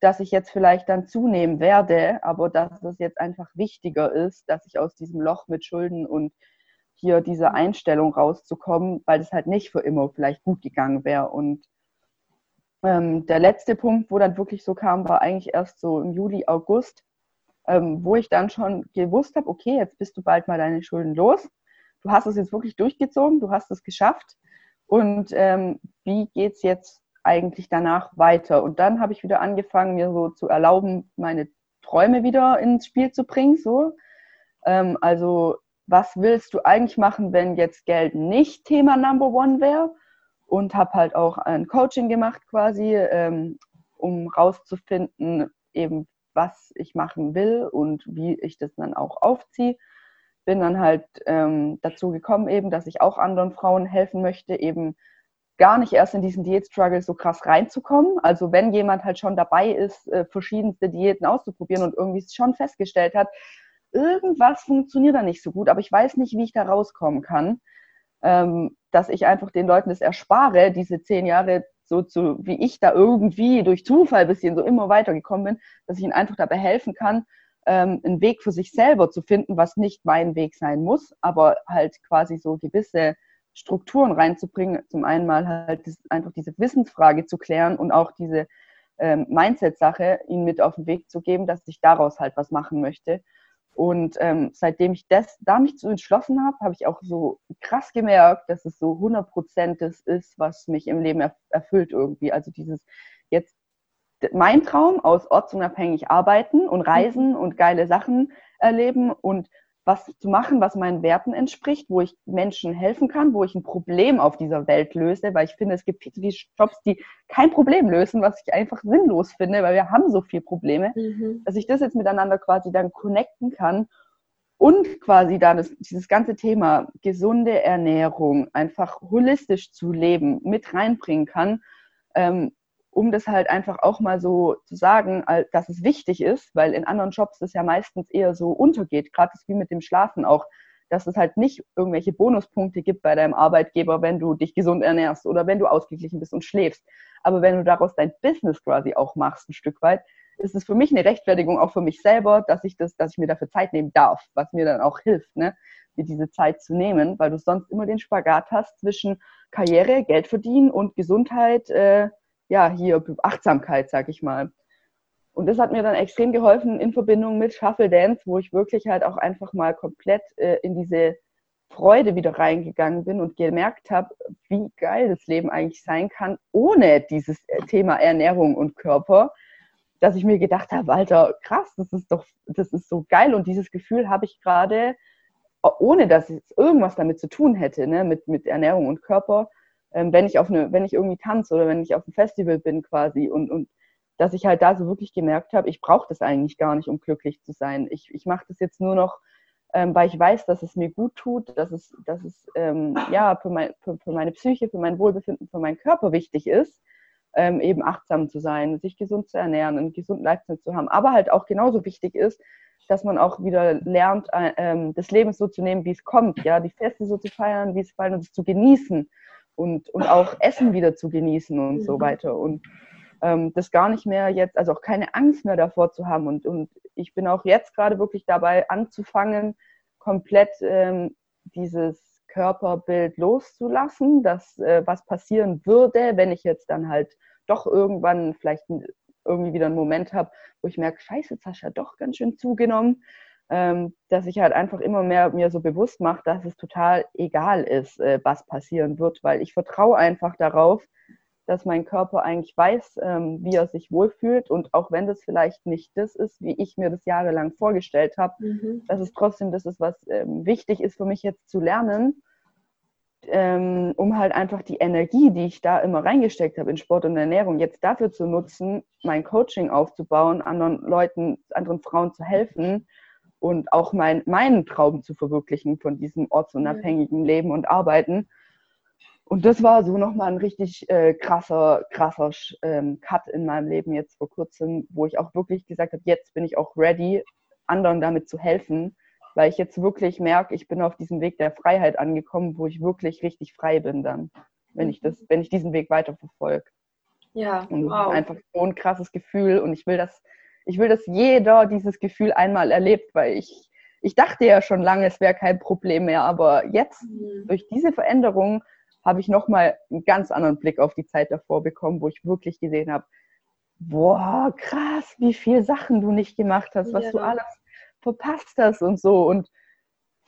dass ich jetzt vielleicht dann zunehmen werde, aber dass es jetzt einfach wichtiger ist, dass ich aus diesem Loch mit Schulden und hier diese Einstellung rauszukommen, weil es halt nicht für immer vielleicht gut gegangen wäre. Und ähm, der letzte Punkt, wo dann wirklich so kam, war eigentlich erst so im Juli, August, ähm, wo ich dann schon gewusst habe, okay, jetzt bist du bald mal deine Schulden los. Du hast es jetzt wirklich durchgezogen, du hast es geschafft. Und ähm, wie geht es jetzt eigentlich danach weiter? Und dann habe ich wieder angefangen, mir so zu erlauben, meine Träume wieder ins Spiel zu bringen. So. Ähm, also, was willst du eigentlich machen, wenn jetzt Geld nicht Thema Number One wäre? Und habe halt auch ein Coaching gemacht quasi, ähm, um rauszufinden, eben was ich machen will und wie ich das dann auch aufziehe. Bin dann halt ähm, dazu gekommen, eben, dass ich auch anderen Frauen helfen möchte, eben gar nicht erst in diesen Diät-Struggle so krass reinzukommen. Also wenn jemand halt schon dabei ist, äh, verschiedenste Diäten auszuprobieren und irgendwie schon festgestellt hat, irgendwas funktioniert da nicht so gut, aber ich weiß nicht, wie ich da rauskommen kann, ähm, dass ich einfach den Leuten das erspare, diese zehn Jahre so zu, wie ich da irgendwie durch Zufall ein bisschen so immer weitergekommen bin, dass ich ihnen einfach dabei helfen kann, ähm, einen Weg für sich selber zu finden, was nicht mein Weg sein muss, aber halt quasi so gewisse Strukturen reinzubringen. Zum einen mal halt das, einfach diese Wissensfrage zu klären und auch diese ähm, Mindset-Sache ihnen mit auf den Weg zu geben, dass ich daraus halt was machen möchte. Und ähm, seitdem ich das, da mich zu entschlossen habe, habe ich auch so krass gemerkt, dass es so 100 Prozent das ist, was mich im Leben erfüllt irgendwie. Also dieses jetzt mein Traum aus ortsunabhängig arbeiten und reisen und geile Sachen erleben und was zu machen, was meinen Werten entspricht, wo ich Menschen helfen kann, wo ich ein Problem auf dieser Welt löse, weil ich finde, es gibt viele Jobs, die kein Problem lösen, was ich einfach sinnlos finde, weil wir haben so viele Probleme, mhm. dass ich das jetzt miteinander quasi dann connecten kann und quasi dann das, dieses ganze Thema gesunde Ernährung einfach holistisch zu leben mit reinbringen kann. Ähm, um das halt einfach auch mal so zu sagen, dass es wichtig ist, weil in anderen Jobs das ja meistens eher so untergeht, gerade wie mit dem Schlafen auch, dass es halt nicht irgendwelche Bonuspunkte gibt bei deinem Arbeitgeber, wenn du dich gesund ernährst oder wenn du ausgeglichen bist und schläfst. Aber wenn du daraus dein Business quasi auch machst, ein Stück weit, ist es für mich eine Rechtfertigung auch für mich selber, dass ich das, dass ich mir dafür Zeit nehmen darf, was mir dann auch hilft, ne, mir diese Zeit zu nehmen, weil du sonst immer den Spagat hast zwischen Karriere, Geld verdienen und Gesundheit, äh, ja, hier Achtsamkeit, sag ich mal. Und das hat mir dann extrem geholfen in Verbindung mit Shuffle Dance, wo ich wirklich halt auch einfach mal komplett äh, in diese Freude wieder reingegangen bin und gemerkt habe, wie geil das Leben eigentlich sein kann, ohne dieses äh, Thema Ernährung und Körper, dass ich mir gedacht habe, Alter, krass, das ist doch, das ist so geil und dieses Gefühl habe ich gerade, ohne dass es irgendwas damit zu tun hätte, ne, mit, mit Ernährung und Körper, ähm, wenn ich auf eine, wenn ich irgendwie tanze oder wenn ich auf einem Festival bin quasi und, und dass ich halt da so wirklich gemerkt habe, ich brauche das eigentlich gar nicht, um glücklich zu sein. Ich, ich mache das jetzt nur noch, ähm, weil ich weiß, dass es mir gut tut, dass es, dass es ähm, ja, für, mein, für, für, meine Psyche, für mein Wohlbefinden, für meinen Körper wichtig ist, ähm, eben achtsam zu sein, sich gesund zu ernähren, einen gesunden Lifestyle zu haben. Aber halt auch genauso wichtig ist, dass man auch wieder lernt, äh, ähm, das Leben so zu nehmen, wie es kommt, ja, die Feste so zu feiern, wie es feiern und es zu genießen und, und auch Essen wieder zu genießen und mhm. so weiter. Und ähm, das gar nicht mehr jetzt, also auch keine Angst mehr davor zu haben. Und, und ich bin auch jetzt gerade wirklich dabei anzufangen, komplett ähm, dieses Körperbild loszulassen, dass äh, was passieren würde, wenn ich jetzt dann halt doch irgendwann vielleicht irgendwie wieder einen Moment habe, wo ich merke, scheiße, jetzt hast du ja doch ganz schön zugenommen dass ich halt einfach immer mehr mir so bewusst mache, dass es total egal ist, äh, was passieren wird, weil ich vertraue einfach darauf, dass mein Körper eigentlich weiß, ähm, wie er sich wohlfühlt und auch wenn das vielleicht nicht das ist, wie ich mir das jahrelang vorgestellt habe, mhm. dass es trotzdem das ist, was ähm, wichtig ist für mich jetzt zu lernen, ähm, um halt einfach die Energie, die ich da immer reingesteckt habe in Sport und Ernährung, jetzt dafür zu nutzen, mein Coaching aufzubauen, anderen Leuten, anderen Frauen zu helfen und auch mein, meinen Traum zu verwirklichen von diesem ortsunabhängigen Leben und Arbeiten. Und das war so nochmal ein richtig äh, krasser, krasser ähm, Cut in meinem Leben jetzt vor kurzem, wo ich auch wirklich gesagt habe, jetzt bin ich auch ready, anderen damit zu helfen, weil ich jetzt wirklich merke, ich bin auf diesem Weg der Freiheit angekommen, wo ich wirklich richtig frei bin dann, wenn ich das, wenn ich diesen Weg weiterverfolge. Ja, und das wow. ist einfach so ein krasses Gefühl und ich will das ich will, dass jeder dieses Gefühl einmal erlebt, weil ich, ich dachte ja schon lange, es wäre kein Problem mehr, aber jetzt mhm. durch diese Veränderung habe ich nochmal einen ganz anderen Blick auf die Zeit davor bekommen, wo ich wirklich gesehen habe, boah, krass, wie viele Sachen du nicht gemacht hast, was ja. du alles verpasst hast und so. Und,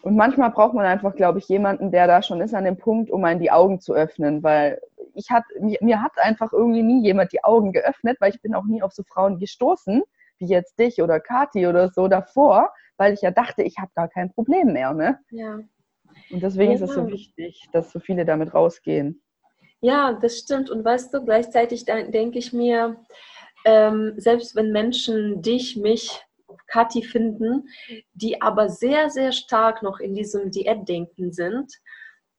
und manchmal braucht man einfach, glaube ich, jemanden, der da schon ist an dem Punkt, um einen die Augen zu öffnen, weil ich hat, mir, mir hat einfach irgendwie nie jemand die Augen geöffnet, weil ich bin auch nie auf so Frauen gestoßen, wie jetzt dich oder Kati oder so davor, weil ich ja dachte, ich habe gar kein Problem mehr. Ne? Ja. Und deswegen ja. ist es so wichtig, dass so viele damit rausgehen. Ja, das stimmt. Und weißt du, gleichzeitig denke ich mir, ähm, selbst wenn Menschen dich, mich, Kathi finden, die aber sehr, sehr stark noch in diesem Diätdenken sind,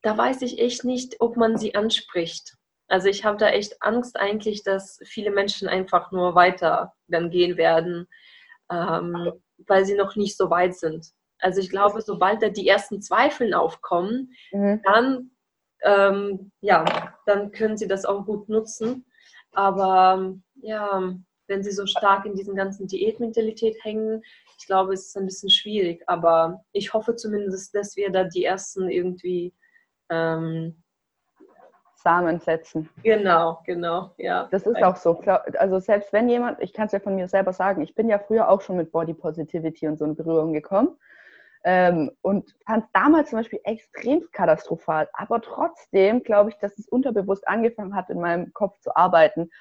da weiß ich echt nicht, ob man sie anspricht. Also ich habe da echt Angst eigentlich, dass viele Menschen einfach nur weiter dann gehen werden, ähm, weil sie noch nicht so weit sind. Also ich glaube, sobald da die ersten Zweifel aufkommen, mhm. dann, ähm, ja, dann können sie das auch gut nutzen. Aber ja, wenn sie so stark in diesen ganzen Diätmentalität hängen, ich glaube, es ist ein bisschen schwierig. Aber ich hoffe zumindest, dass wir da die ersten irgendwie ähm, Samen setzen. Genau, genau, ja. Das ist auch so. Also selbst wenn jemand, ich kann es ja von mir selber sagen, ich bin ja früher auch schon mit Body Positivity und so in Berührung gekommen. Ähm, und fand es damals zum Beispiel extrem katastrophal. Aber trotzdem glaube ich, dass es unterbewusst angefangen hat, in meinem Kopf zu arbeiten,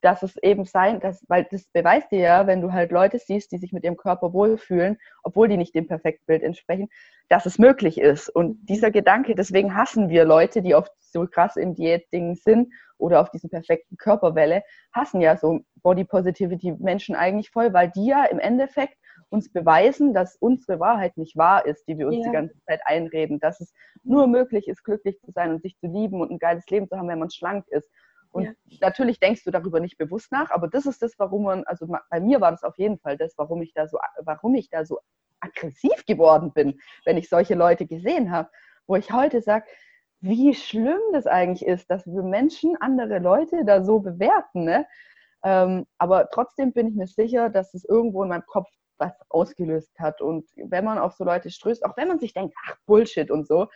dass es eben sein, dass, weil das beweist dir ja, wenn du halt Leute siehst, die sich mit ihrem Körper wohlfühlen, obwohl die nicht dem perfekten Bild entsprechen, dass es möglich ist. Und dieser Gedanke, deswegen hassen wir Leute, die oft so krass im Diät-Ding sind oder auf diesen perfekten Körperwelle, hassen ja so Body Positivity Menschen eigentlich voll, weil die ja im Endeffekt uns beweisen, dass unsere Wahrheit nicht wahr ist, die wir uns ja. die ganze Zeit einreden, dass es nur möglich ist, glücklich zu sein und sich zu lieben und ein geiles Leben zu haben, wenn man schlank ist. Und ja. natürlich denkst du darüber nicht bewusst nach, aber das ist das, warum man, also bei mir war das auf jeden Fall das, warum ich da so, warum ich da so aggressiv geworden bin, wenn ich solche Leute gesehen habe, wo ich heute sage, wie schlimm das eigentlich ist, dass wir Menschen andere Leute da so bewerten. Ne? Ähm, aber trotzdem bin ich mir sicher, dass es irgendwo in meinem Kopf was ausgelöst hat. Und wenn man auf so Leute stößt, auch wenn man sich denkt, ach Bullshit und so,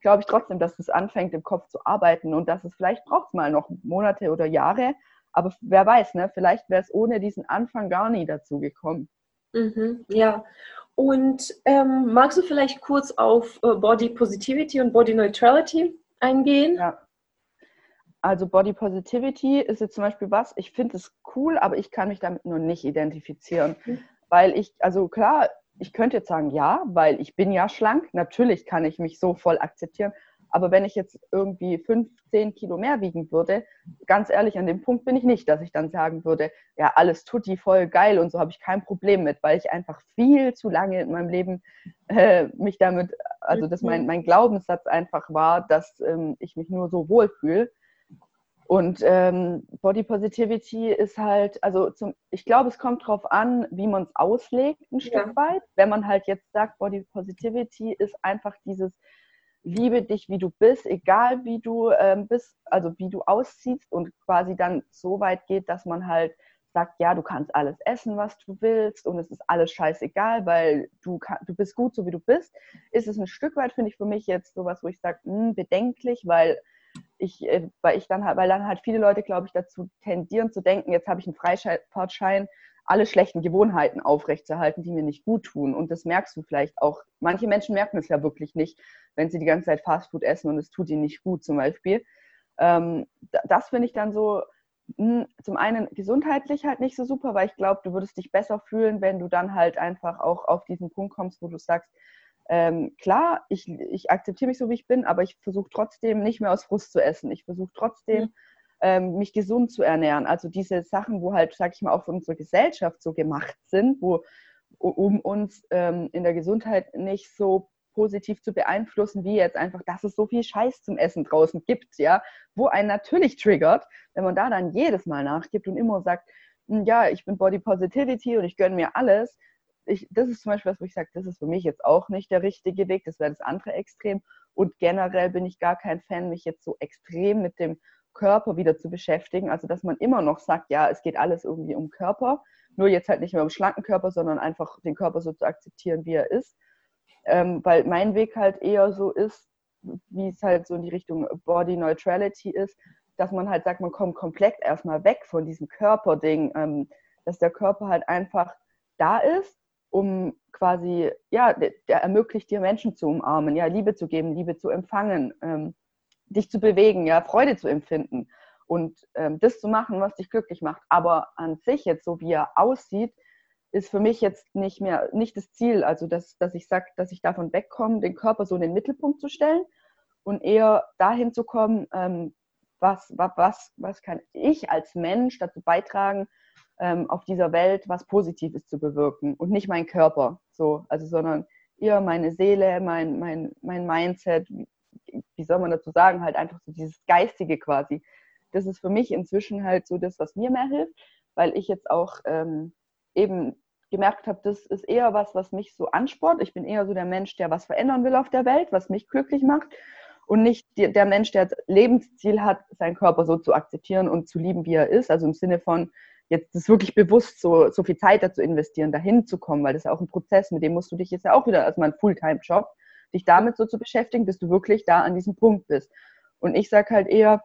glaube ich trotzdem, dass es anfängt, im Kopf zu arbeiten und dass es vielleicht braucht es mal noch Monate oder Jahre. Aber wer weiß, ne? vielleicht wäre es ohne diesen Anfang gar nie dazu gekommen. Mhm, ja. Und ähm, magst du vielleicht kurz auf äh, Body Positivity und Body Neutrality eingehen? Ja. Also Body Positivity ist jetzt zum Beispiel was, ich finde es cool, aber ich kann mich damit nur nicht identifizieren. Mhm. Weil ich, also klar, ich könnte jetzt sagen, ja, weil ich bin ja schlank. Natürlich kann ich mich so voll akzeptieren. Aber wenn ich jetzt irgendwie fünf, zehn Kilo mehr wiegen würde, ganz ehrlich, an dem Punkt bin ich nicht, dass ich dann sagen würde, ja, alles tut die voll geil und so habe ich kein Problem mit, weil ich einfach viel zu lange in meinem Leben äh, mich damit, also dass mein, mein Glaubenssatz einfach war, dass ähm, ich mich nur so wohlfühle. Und ähm, Body Positivity ist halt, also zum, ich glaube, es kommt darauf an, wie man es auslegt, ein ja. Stück weit. Wenn man halt jetzt sagt, Body Positivity ist einfach dieses Liebe dich, wie du bist, egal wie du ähm, bist, also wie du aussiehst und quasi dann so weit geht, dass man halt sagt, ja, du kannst alles essen, was du willst und es ist alles scheißegal, weil du, kann, du bist gut, so wie du bist, ist es ein Stück weit, finde ich, für mich jetzt sowas, wo ich sage, hm, bedenklich, weil ich, äh, weil ich dann halt, weil dann halt viele Leute, glaube ich, dazu tendieren zu denken, jetzt habe ich einen Freifahrtschein, alle schlechten Gewohnheiten aufrechtzuerhalten, die mir nicht gut tun. Und das merkst du vielleicht auch. Manche Menschen merken es ja wirklich nicht, wenn sie die ganze Zeit Fastfood essen und es tut ihnen nicht gut, zum Beispiel. Ähm, das finde ich dann so, hm, zum einen gesundheitlich halt nicht so super, weil ich glaube, du würdest dich besser fühlen, wenn du dann halt einfach auch auf diesen Punkt kommst, wo du sagst, ähm, klar, ich, ich akzeptiere mich so, wie ich bin, aber ich versuche trotzdem nicht mehr aus Frust zu essen. Ich versuche trotzdem, mhm. ähm, mich gesund zu ernähren. Also diese Sachen, wo halt, sag ich mal, auch von unserer Gesellschaft so gemacht sind, wo um uns ähm, in der Gesundheit nicht so positiv zu beeinflussen, wie jetzt einfach, dass es so viel Scheiß zum Essen draußen gibt, ja, wo einen natürlich triggert, wenn man da dann jedes Mal nachgibt und immer sagt, hm, ja, ich bin Body Positivity und ich gönne mir alles, ich, das ist zum Beispiel was, wo ich sage, das ist für mich jetzt auch nicht der richtige Weg, das wäre das andere Extrem. Und generell bin ich gar kein Fan, mich jetzt so extrem mit dem Körper wieder zu beschäftigen. Also, dass man immer noch sagt, ja, es geht alles irgendwie um Körper, nur jetzt halt nicht mehr um schlanken Körper, sondern einfach den Körper so zu akzeptieren, wie er ist. Ähm, weil mein Weg halt eher so ist, wie es halt so in die Richtung Body Neutrality ist, dass man halt sagt, man kommt komplett erstmal weg von diesem Körperding, ähm, dass der Körper halt einfach da ist um quasi, ja, der, ermöglicht dir Menschen zu umarmen, ja, Liebe zu geben, Liebe zu empfangen, ähm, dich zu bewegen, ja, Freude zu empfinden und ähm, das zu machen, was dich glücklich macht. Aber an sich jetzt, so wie er aussieht, ist für mich jetzt nicht mehr, nicht das Ziel, also dass, dass ich sage, dass ich davon wegkomme, den Körper so in den Mittelpunkt zu stellen und eher dahin zu kommen, ähm, was, was, was kann ich als Mensch dazu beitragen, ähm, auf dieser Welt was Positives zu bewirken und nicht mein Körper, so, also sondern eher meine Seele, mein, mein, mein Mindset, wie, soll man dazu sagen, halt einfach so dieses Geistige quasi. Das ist für mich inzwischen halt so das, was mir mehr hilft, weil ich jetzt auch ähm, eben gemerkt habe, das ist eher was, was mich so anspornt. Ich bin eher so der Mensch, der was verändern will auf der Welt, was mich glücklich macht und nicht der Mensch, der das Lebensziel hat, seinen Körper so zu akzeptieren und zu lieben, wie er ist. Also im Sinne von, jetzt das wirklich bewusst so, so viel Zeit dazu investieren, dahin zu kommen, weil das ist ja auch ein Prozess, mit dem musst du dich jetzt ja auch wieder, als mein Fulltime-Job, dich damit so zu beschäftigen, bis du wirklich da an diesem Punkt bist. Und ich sage halt eher,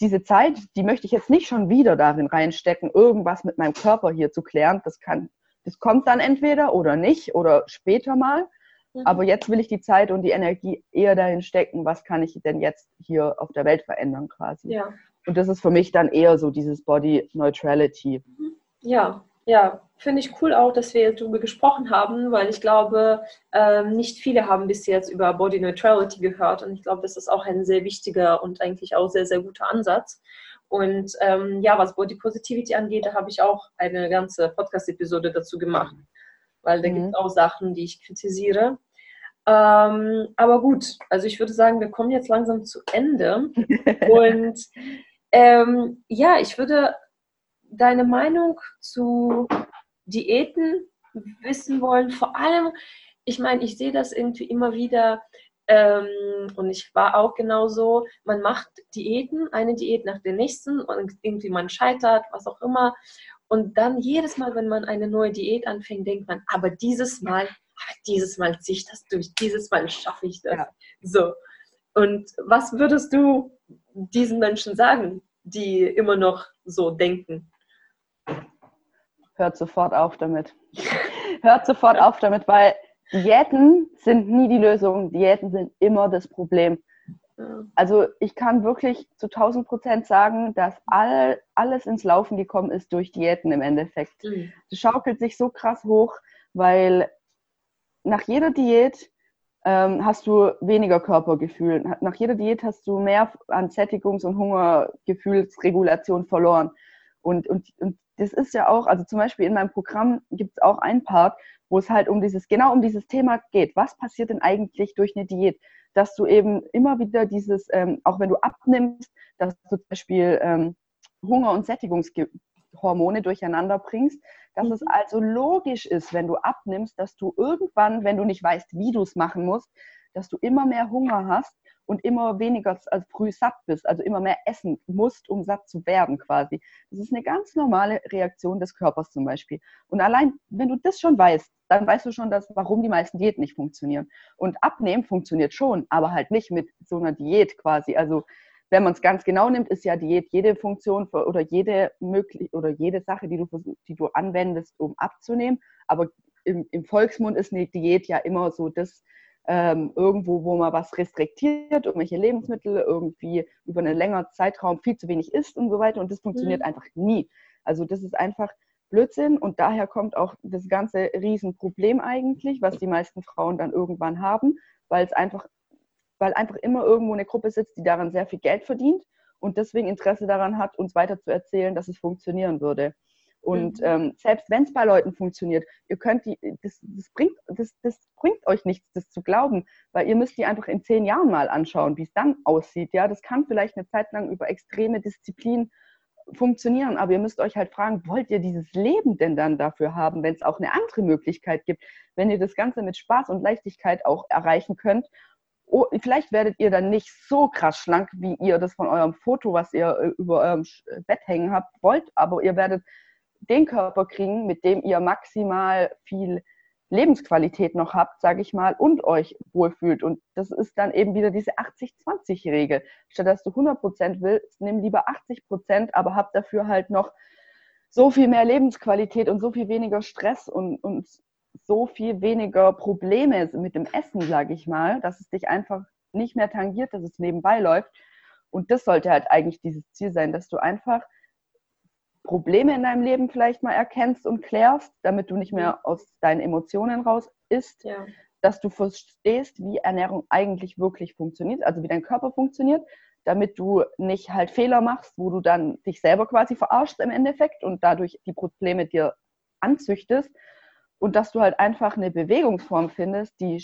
diese Zeit, die möchte ich jetzt nicht schon wieder darin reinstecken, irgendwas mit meinem Körper hier zu klären. Das kann, das kommt dann entweder oder nicht oder später mal. Mhm. Aber jetzt will ich die Zeit und die Energie eher dahin stecken, was kann ich denn jetzt hier auf der Welt verändern quasi. Ja. Und das ist für mich dann eher so dieses Body Neutrality. Mhm. Ja, ja, finde ich cool auch, dass wir darüber gesprochen haben, weil ich glaube, ähm, nicht viele haben bis jetzt über Body Neutrality gehört und ich glaube, das ist auch ein sehr wichtiger und eigentlich auch sehr, sehr guter Ansatz. Und ähm, ja, was Body Positivity angeht, da habe ich auch eine ganze Podcast-Episode dazu gemacht, weil da mhm. gibt es auch Sachen, die ich kritisiere. Ähm, aber gut, also ich würde sagen, wir kommen jetzt langsam zu Ende. und ähm, ja, ich würde deine Meinung zu Diäten wissen wollen. Vor allem, ich meine, ich sehe das irgendwie immer wieder ähm, und ich war auch genauso. Man macht Diäten, eine Diät nach der nächsten und irgendwie man scheitert, was auch immer. Und dann jedes Mal, wenn man eine neue Diät anfängt, denkt man, aber dieses Mal, dieses Mal ziehe ich das durch, dieses Mal schaffe ich das. Ja. So. Und was würdest du diesen Menschen sagen, die immer noch so denken? hört sofort auf damit. hört sofort auf damit, weil Diäten sind nie die Lösung. Diäten sind immer das Problem. Also ich kann wirklich zu 1000 Prozent sagen, dass all, alles ins Laufen gekommen ist durch Diäten im Endeffekt. Mhm. Das schaukelt sich so krass hoch, weil nach jeder Diät ähm, hast du weniger Körpergefühl. Nach jeder Diät hast du mehr an Sättigungs- und Hungergefühlsregulation verloren. Und, und, und das ist ja auch, also zum Beispiel in meinem Programm gibt es auch ein Part, wo es halt um dieses, genau um dieses Thema geht. Was passiert denn eigentlich durch eine Diät? Dass du eben immer wieder dieses, ähm, auch wenn du abnimmst, dass du zum Beispiel ähm, Hunger- und Sättigungshormone durcheinander bringst, dass es mhm. also logisch ist, wenn du abnimmst, dass du irgendwann, wenn du nicht weißt, wie du es machen musst, dass du immer mehr Hunger hast und immer weniger als früh satt bist, also immer mehr essen musst, um satt zu werden quasi. Das ist eine ganz normale Reaktion des Körpers zum Beispiel. Und allein, wenn du das schon weißt, dann weißt du schon, dass, warum die meisten Diäten nicht funktionieren. Und Abnehmen funktioniert schon, aber halt nicht mit so einer Diät quasi. Also wenn man es ganz genau nimmt, ist ja Diät jede Funktion für, oder jede möglich oder jede Sache, die du, die du anwendest, um abzunehmen. Aber im, im Volksmund ist eine Diät ja immer so das, ähm, irgendwo, wo man was restriktiert, irgendwelche Lebensmittel irgendwie über einen längeren Zeitraum viel zu wenig isst und so weiter. Und das funktioniert mhm. einfach nie. Also das ist einfach Blödsinn und daher kommt auch das ganze Riesenproblem eigentlich, was die meisten Frauen dann irgendwann haben, weil es einfach, weil einfach immer irgendwo eine Gruppe sitzt, die daran sehr viel Geld verdient und deswegen Interesse daran hat, uns weiter zu erzählen, dass es funktionieren würde. Und mhm. ähm, selbst wenn es bei Leuten funktioniert, ihr könnt die, das, das, bringt, das, das bringt euch nichts, das zu glauben, weil ihr müsst die einfach in zehn Jahren mal anschauen, wie es dann aussieht. Ja, das kann vielleicht eine Zeit lang über extreme Disziplin funktionieren, aber ihr müsst euch halt fragen, wollt ihr dieses Leben denn dann dafür haben, wenn es auch eine andere Möglichkeit gibt, wenn ihr das Ganze mit Spaß und Leichtigkeit auch erreichen könnt Oh, vielleicht werdet ihr dann nicht so krass schlank, wie ihr das von eurem Foto, was ihr äh, über eurem Bett hängen habt, wollt, aber ihr werdet den Körper kriegen, mit dem ihr maximal viel Lebensqualität noch habt, sage ich mal, und euch wohlfühlt. Und das ist dann eben wieder diese 80-20-Regel. Statt dass du 100% willst, nimm lieber 80%, aber hab dafür halt noch so viel mehr Lebensqualität und so viel weniger Stress und, und so viel weniger Probleme mit dem Essen, sage ich mal, dass es dich einfach nicht mehr tangiert, dass es nebenbei läuft. Und das sollte halt eigentlich dieses Ziel sein, dass du einfach Probleme in deinem Leben vielleicht mal erkennst und klärst, damit du nicht mehr aus deinen Emotionen raus isst, ja. dass du verstehst, wie Ernährung eigentlich wirklich funktioniert, also wie dein Körper funktioniert, damit du nicht halt Fehler machst, wo du dann dich selber quasi verarschst im Endeffekt und dadurch die Probleme dir anzüchtest und dass du halt einfach eine Bewegungsform findest, die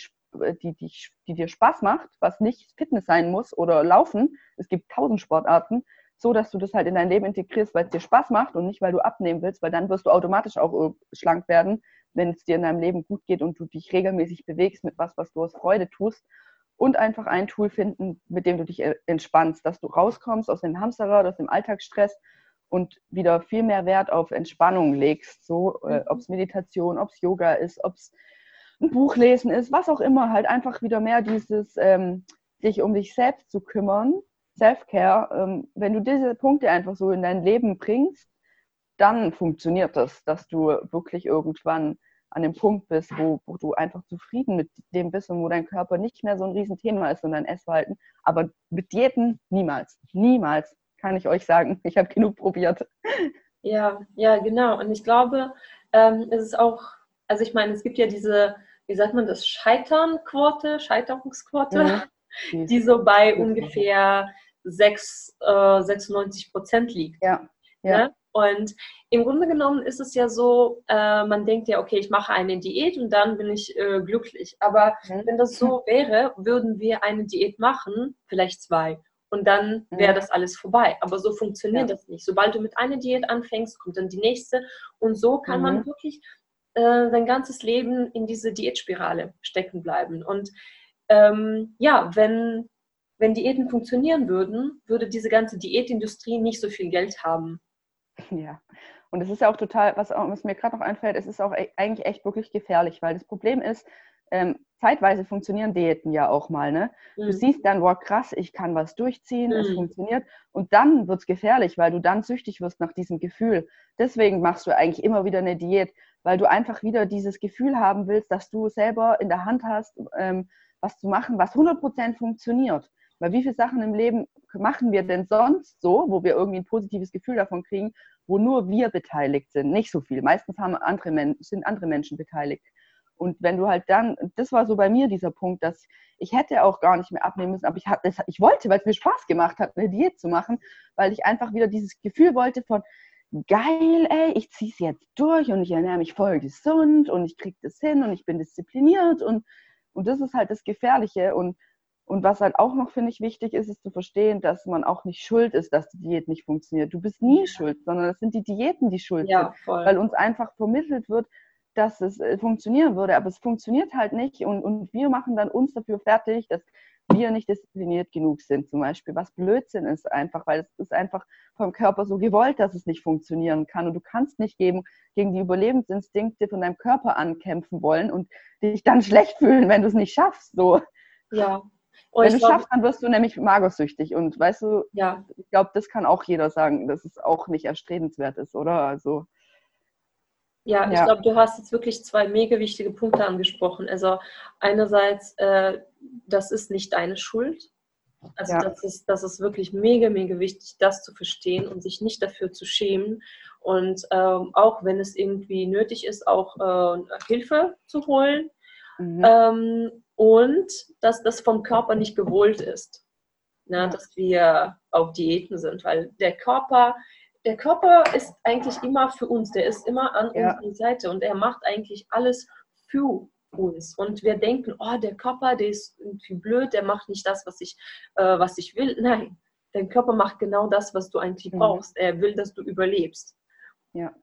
die, die, die dir Spaß macht, was nicht Fitness sein muss oder Laufen. Es gibt tausend Sportarten, so, dass du das halt in dein Leben integrierst, weil es dir Spaß macht und nicht, weil du abnehmen willst, weil dann wirst du automatisch auch äh, schlank werden, wenn es dir in deinem Leben gut geht und du dich regelmäßig bewegst mit was, was du aus Freude tust. Und einfach ein Tool finden, mit dem du dich äh, entspannst, dass du rauskommst aus dem Hamsterrad, aus dem Alltagsstress und wieder viel mehr Wert auf Entspannung legst. So, äh, mhm. ob es Meditation, ob es Yoga ist, ob es ein Buch lesen ist, was auch immer, halt einfach wieder mehr dieses ähm, sich um dich selbst zu kümmern Self-Care, ähm, wenn du diese Punkte einfach so in dein Leben bringst, dann funktioniert das, dass du wirklich irgendwann an dem Punkt bist, wo, wo du einfach zufrieden mit dem bist und wo dein Körper nicht mehr so ein Riesenthema ist und dein Essverhalten. Aber mit Diäten niemals, niemals, kann ich euch sagen. Ich habe genug probiert. Ja, ja, genau. Und ich glaube, ähm, es ist auch, also ich meine, es gibt ja diese, wie sagt man das, Scheiternquote, Scheiterungsquote, mhm. die so bei ungefähr 6, äh, 96 Prozent liegt. Ja. ja. Ne? Und im Grunde genommen ist es ja so, äh, man denkt ja, okay, ich mache eine Diät und dann bin ich äh, glücklich. Aber mhm. wenn das so wäre, würden wir eine Diät machen, vielleicht zwei. Und dann wäre mhm. das alles vorbei. Aber so funktioniert ja. das nicht. Sobald du mit einer Diät anfängst, kommt dann die nächste. Und so kann mhm. man wirklich äh, sein ganzes Leben in diese Diätspirale stecken bleiben. Und ähm, ja, wenn, wenn Diäten funktionieren würden, würde diese ganze Diätindustrie nicht so viel Geld haben. Ja, und es ist ja auch total, was, was mir gerade noch einfällt, es ist auch e, eigentlich echt wirklich gefährlich, weil das Problem ist, ähm, zeitweise funktionieren Diäten ja auch mal. Ne? Mhm. Du siehst dann, wow, krass, ich kann was durchziehen, mhm. es funktioniert. Und dann wird es gefährlich, weil du dann süchtig wirst nach diesem Gefühl. Deswegen machst du eigentlich immer wieder eine Diät, weil du einfach wieder dieses Gefühl haben willst, dass du selber in der Hand hast, ähm, was zu machen, was 100% funktioniert. Weil wie viele Sachen im Leben machen wir denn sonst so, wo wir irgendwie ein positives Gefühl davon kriegen, wo nur wir beteiligt sind? Nicht so viel. Meistens haben andere, sind andere Menschen beteiligt. Und wenn du halt dann, das war so bei mir dieser Punkt, dass ich hätte auch gar nicht mehr abnehmen müssen, aber ich, hab, ich wollte, weil es mir Spaß gemacht hat, eine Diät zu machen, weil ich einfach wieder dieses Gefühl wollte von, geil, ey, ich ziehe es jetzt durch und ich ernähre mich voll gesund und ich kriege das hin und ich bin diszipliniert und, und das ist halt das Gefährliche und und was halt auch noch, finde ich, wichtig ist, ist zu verstehen, dass man auch nicht schuld ist, dass die Diät nicht funktioniert. Du bist nie schuld, sondern es sind die Diäten, die schuld ja, sind. Voll. Weil uns einfach vermittelt wird, dass es äh, funktionieren würde, aber es funktioniert halt nicht und, und wir machen dann uns dafür fertig, dass wir nicht diszipliniert genug sind zum Beispiel, was Blödsinn ist einfach, weil es ist einfach vom Körper so gewollt, dass es nicht funktionieren kann und du kannst nicht gegen, gegen die Überlebensinstinkte von deinem Körper ankämpfen wollen und dich dann schlecht fühlen, wenn du es nicht schaffst. So. Ja, und Wenn du glaub, schaffst, dann wirst du nämlich magersüchtig. Und weißt du, ja. ich glaube, das kann auch jeder sagen, dass es auch nicht erstrebenswert ist, oder? Also. Ja, ja. ich glaube, du hast jetzt wirklich zwei mega wichtige Punkte angesprochen. Also einerseits, äh, das ist nicht deine Schuld. Also ja. das, ist, das ist wirklich mega, mega wichtig, das zu verstehen und sich nicht dafür zu schämen. Und ähm, auch wenn es irgendwie nötig ist, auch äh, Hilfe zu holen. Mhm. Ähm, und dass das vom Körper nicht gewollt ist, ne, dass wir auf Diäten sind, weil der Körper, der Körper ist eigentlich immer für uns, der ist immer an ja. unserer Seite und er macht eigentlich alles für uns. Und wir denken, oh, der Körper, der ist irgendwie blöd, der macht nicht das, was ich, äh, was ich will. Nein, dein Körper macht genau das, was du eigentlich mhm. brauchst. Er will, dass du überlebst. Ja.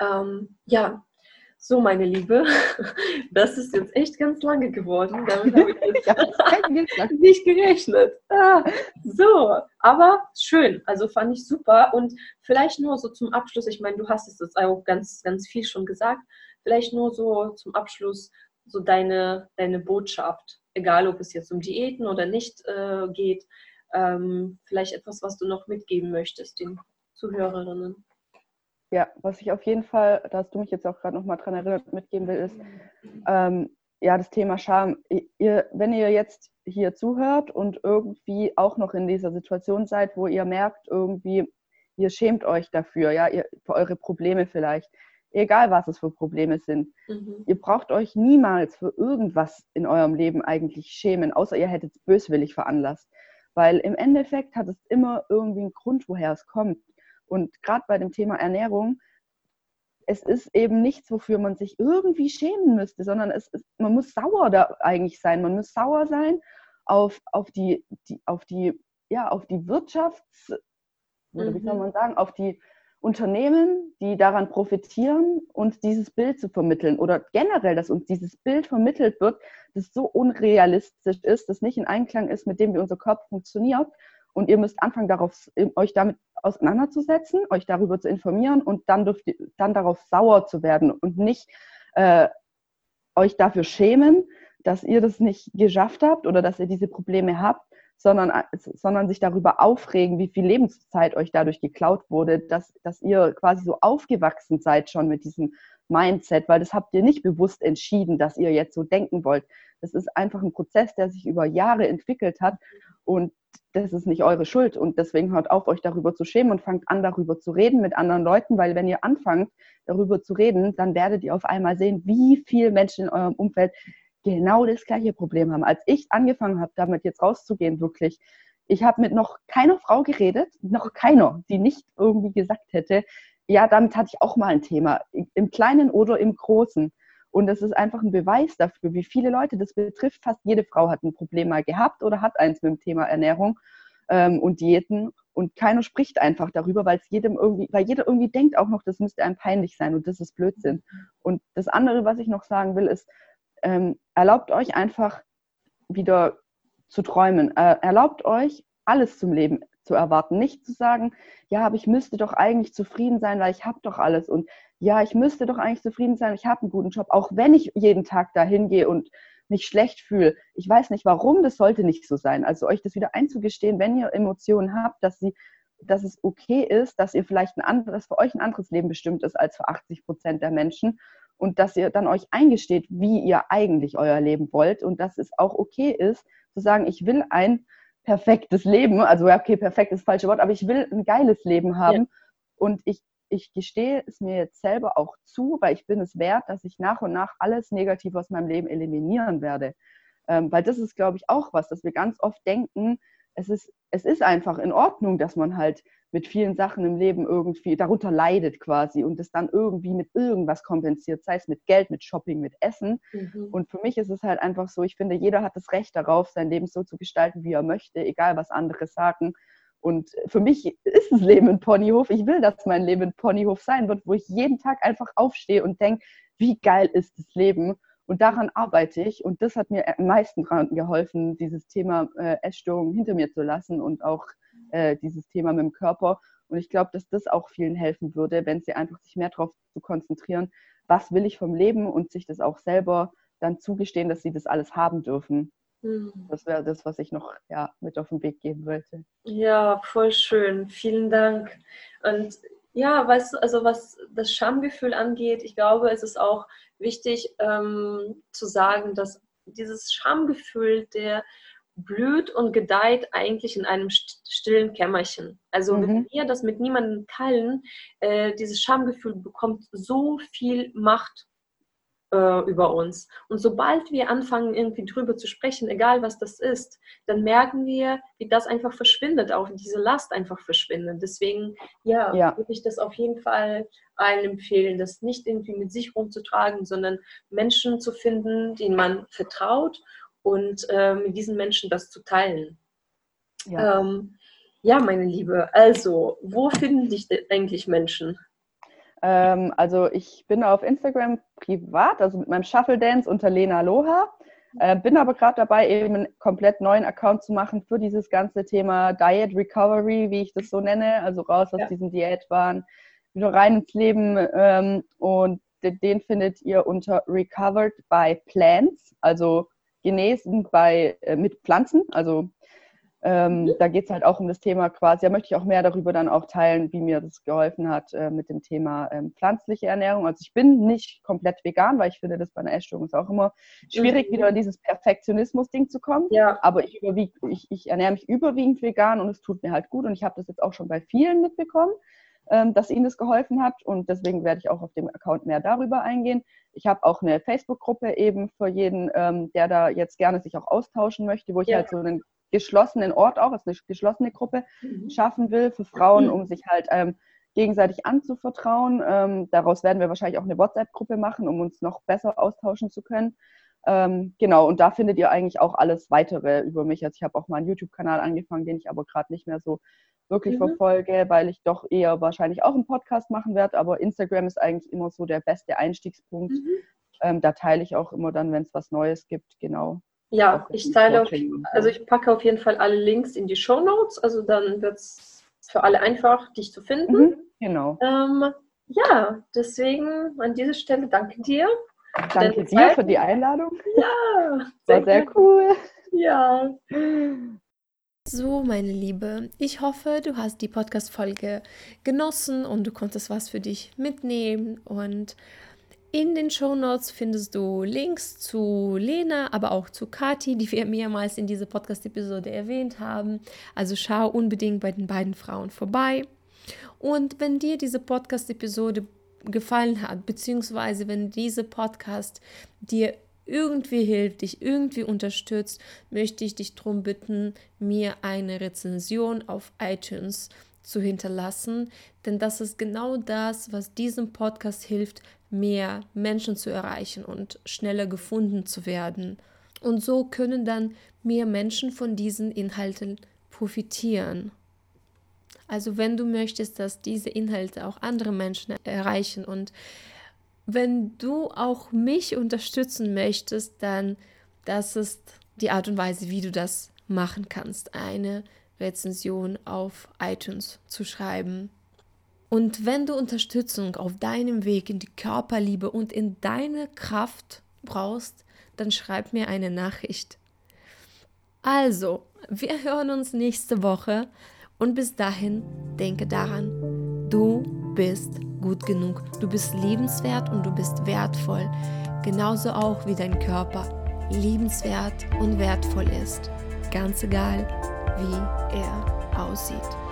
Ähm, ja, so, meine Liebe, das ist jetzt echt ganz lange geworden. Damit habe ich jetzt nicht gerechnet. Ah, so, aber schön. Also fand ich super. Und vielleicht nur so zum Abschluss, ich meine, du hast es jetzt auch ganz, ganz viel schon gesagt. Vielleicht nur so zum Abschluss so deine, deine Botschaft. Egal, ob es jetzt um Diäten oder nicht äh, geht. Ähm, vielleicht etwas, was du noch mitgeben möchtest den Zuhörerinnen. Ja, was ich auf jeden Fall, da hast du mich jetzt auch gerade nochmal dran erinnert, mitgeben will, ist, ähm, ja, das Thema Scham. Ihr, wenn ihr jetzt hier zuhört und irgendwie auch noch in dieser Situation seid, wo ihr merkt, irgendwie, ihr schämt euch dafür, ja, ihr, für eure Probleme vielleicht, egal was es für Probleme sind, mhm. ihr braucht euch niemals für irgendwas in eurem Leben eigentlich schämen, außer ihr hättet es böswillig veranlasst. Weil im Endeffekt hat es immer irgendwie einen Grund, woher es kommt. Und gerade bei dem Thema Ernährung, es ist eben nichts, wofür man sich irgendwie schämen müsste, sondern es ist, man muss sauer da eigentlich sein. Man muss sauer sein auf, auf die, die, auf die, ja, auf die Wirtschafts, oder wie soll mhm. man sagen, auf die Unternehmen, die daran profitieren und dieses Bild zu vermitteln oder generell, dass uns dieses Bild vermittelt wird, das so unrealistisch ist, das nicht in Einklang ist mit dem, wie unser Körper funktioniert. Und ihr müsst anfangen, darauf, euch damit auseinanderzusetzen, euch darüber zu informieren und dann, dürft ihr, dann darauf sauer zu werden und nicht äh, euch dafür schämen, dass ihr das nicht geschafft habt oder dass ihr diese Probleme habt, sondern, sondern sich darüber aufregen, wie viel Lebenszeit euch dadurch geklaut wurde, dass, dass ihr quasi so aufgewachsen seid schon mit diesem Mindset, weil das habt ihr nicht bewusst entschieden, dass ihr jetzt so denken wollt. Das ist einfach ein Prozess, der sich über Jahre entwickelt hat und das ist nicht eure Schuld. Und deswegen hört auf, euch darüber zu schämen und fangt an, darüber zu reden mit anderen Leuten, weil wenn ihr anfangt, darüber zu reden, dann werdet ihr auf einmal sehen, wie viele Menschen in eurem Umfeld genau das gleiche Problem haben. Als ich angefangen habe, damit jetzt rauszugehen, wirklich, ich habe mit noch keiner Frau geredet, noch keiner, die nicht irgendwie gesagt hätte, ja, damit hatte ich auch mal ein Thema, im Kleinen oder im Großen. Und das ist einfach ein Beweis dafür, wie viele Leute das betrifft. Fast jede Frau hat ein Problem mal gehabt oder hat eins mit dem Thema Ernährung ähm, und Diäten. Und keiner spricht einfach darüber, weil es jedem irgendwie, weil jeder irgendwie denkt auch noch, das müsste einem peinlich sein und das ist Blödsinn. Und das andere, was ich noch sagen will, ist, ähm, erlaubt euch einfach wieder zu träumen. Äh, erlaubt euch, alles zum Leben zu erwarten. Nicht zu sagen, ja, aber ich müsste doch eigentlich zufrieden sein, weil ich habe doch alles. Und ja, ich müsste doch eigentlich zufrieden sein, ich habe einen guten Job, auch wenn ich jeden Tag da hingehe und mich schlecht fühle. Ich weiß nicht, warum, das sollte nicht so sein. Also euch das wieder einzugestehen, wenn ihr Emotionen habt, dass sie dass es okay ist, dass ihr vielleicht ein anderes, für euch ein anderes Leben bestimmt ist als für 80 Prozent der Menschen und dass ihr dann euch eingesteht, wie ihr eigentlich euer Leben wollt und dass es auch okay ist, zu sagen, ich will ein perfektes Leben, also okay, perfekt ist das falsche Wort, aber ich will ein geiles Leben haben ja. und ich, ich gestehe es mir jetzt selber auch zu, weil ich bin es wert, dass ich nach und nach alles Negative aus meinem Leben eliminieren werde. Ähm, weil das ist, glaube ich, auch was, dass wir ganz oft denken, es ist, es ist einfach in Ordnung, dass man halt mit vielen Sachen im Leben irgendwie darunter leidet quasi und es dann irgendwie mit irgendwas kompensiert, sei es mit Geld, mit Shopping, mit Essen. Mhm. Und für mich ist es halt einfach so, ich finde, jeder hat das Recht darauf, sein Leben so zu gestalten, wie er möchte, egal was andere sagen. Und für mich ist das Leben ein Ponyhof. Ich will, dass mein Leben ein Ponyhof sein wird, wo ich jeden Tag einfach aufstehe und denke, wie geil ist das Leben? Und daran arbeite ich. Und das hat mir am meisten daran geholfen, dieses Thema äh, Essstörung hinter mir zu lassen und auch äh, dieses Thema mit dem Körper. Und ich glaube, dass das auch vielen helfen würde, wenn sie einfach sich mehr darauf zu konzentrieren, was will ich vom Leben und sich das auch selber dann zugestehen, dass sie das alles haben dürfen. Mhm. Das wäre das, was ich noch ja, mit auf den Weg geben wollte. Ja, voll schön. Vielen Dank. Und ja, weißt du, also was das Schamgefühl angeht, ich glaube, es ist auch wichtig ähm, zu sagen, dass dieses Schamgefühl der blüht und gedeiht eigentlich in einem stillen Kämmerchen. Also mhm. wenn wir das mit niemandem teilen, äh, dieses Schamgefühl bekommt so viel Macht äh, über uns. Und sobald wir anfangen, irgendwie drüber zu sprechen, egal was das ist, dann merken wir, wie das einfach verschwindet, auch diese Last einfach verschwindet. Deswegen, ja, ja. würde ich das auf jeden Fall allen empfehlen, das nicht irgendwie mit sich rumzutragen, sondern Menschen zu finden, denen man vertraut und äh, mit diesen Menschen das zu teilen. Ja. Ähm, ja, meine Liebe, also, wo finden dich denn eigentlich Menschen? Ähm, also, ich bin auf Instagram privat, also mit meinem Shuffle Dance unter Lena Loha. Äh, bin aber gerade dabei, eben einen komplett neuen Account zu machen für dieses ganze Thema Diet Recovery, wie ich das so nenne, also raus aus ja. diesem Diätwahn, wieder rein ins Leben. Ähm, und den findet ihr unter Recovered by Plants, also genesen bei, äh, mit Pflanzen. Also ähm, mhm. da geht es halt auch um das Thema quasi, da möchte ich auch mehr darüber dann auch teilen, wie mir das geholfen hat äh, mit dem Thema ähm, pflanzliche Ernährung. Also ich bin nicht komplett vegan, weil ich finde, das bei einer Essstörung ist auch immer schwierig, mhm. wieder in dieses Perfektionismus-Ding zu kommen. Ja. Aber ich, überwieg, ich, ich ernähre mich überwiegend vegan und es tut mir halt gut und ich habe das jetzt auch schon bei vielen mitbekommen ähm, dass ihnen das geholfen hat. Und deswegen werde ich auch auf dem Account mehr darüber eingehen. Ich habe auch eine Facebook-Gruppe eben für jeden, ähm, der da jetzt gerne sich auch austauschen möchte, wo ich ja. halt so einen geschlossenen Ort auch, also eine geschlossene Gruppe mhm. schaffen will für Frauen, um sich halt ähm, gegenseitig anzuvertrauen. Ähm, daraus werden wir wahrscheinlich auch eine WhatsApp-Gruppe machen, um uns noch besser austauschen zu können. Ähm, genau, und da findet ihr eigentlich auch alles weitere über mich. Also ich habe auch mal einen YouTube-Kanal angefangen, den ich aber gerade nicht mehr so wirklich mhm. verfolge, weil ich doch eher wahrscheinlich auch einen Podcast machen werde. Aber Instagram ist eigentlich immer so der beste Einstiegspunkt. Mhm. Ähm, da teile ich auch immer dann, wenn es was Neues gibt, genau. Ja, ich teile, auf, also ich packe auf jeden Fall alle Links in die Show Notes. Also dann wird es für alle einfach, dich zu finden. Mhm, genau. Ähm, ja, deswegen an dieser Stelle danke dir. Danke dir für die Einladung. Ja, war sehr cool. Ja. So, meine Liebe, ich hoffe, du hast die Podcast-Folge genossen und du konntest was für dich mitnehmen. Und in den Show Notes findest du Links zu Lena, aber auch zu Kati, die wir mehrmals in dieser Podcast-Episode erwähnt haben. Also schau unbedingt bei den beiden Frauen vorbei. Und wenn dir diese Podcast-Episode gefallen hat, beziehungsweise wenn diese Podcast dir irgendwie hilft, dich irgendwie unterstützt, möchte ich dich darum bitten, mir eine Rezension auf iTunes zu hinterlassen, denn das ist genau das, was diesem Podcast hilft, mehr Menschen zu erreichen und schneller gefunden zu werden. Und so können dann mehr Menschen von diesen Inhalten profitieren. Also wenn du möchtest, dass diese Inhalte auch andere Menschen erreichen und wenn du auch mich unterstützen möchtest, dann das ist die Art und Weise, wie du das machen kannst, eine Rezension auf iTunes zu schreiben. Und wenn du Unterstützung auf deinem Weg in die Körperliebe und in deine Kraft brauchst, dann schreib mir eine Nachricht. Also, wir hören uns nächste Woche und bis dahin denke daran, du bist gut genug, du bist liebenswert und du bist wertvoll, genauso auch wie dein Körper liebenswert und wertvoll ist, ganz egal, wie er aussieht.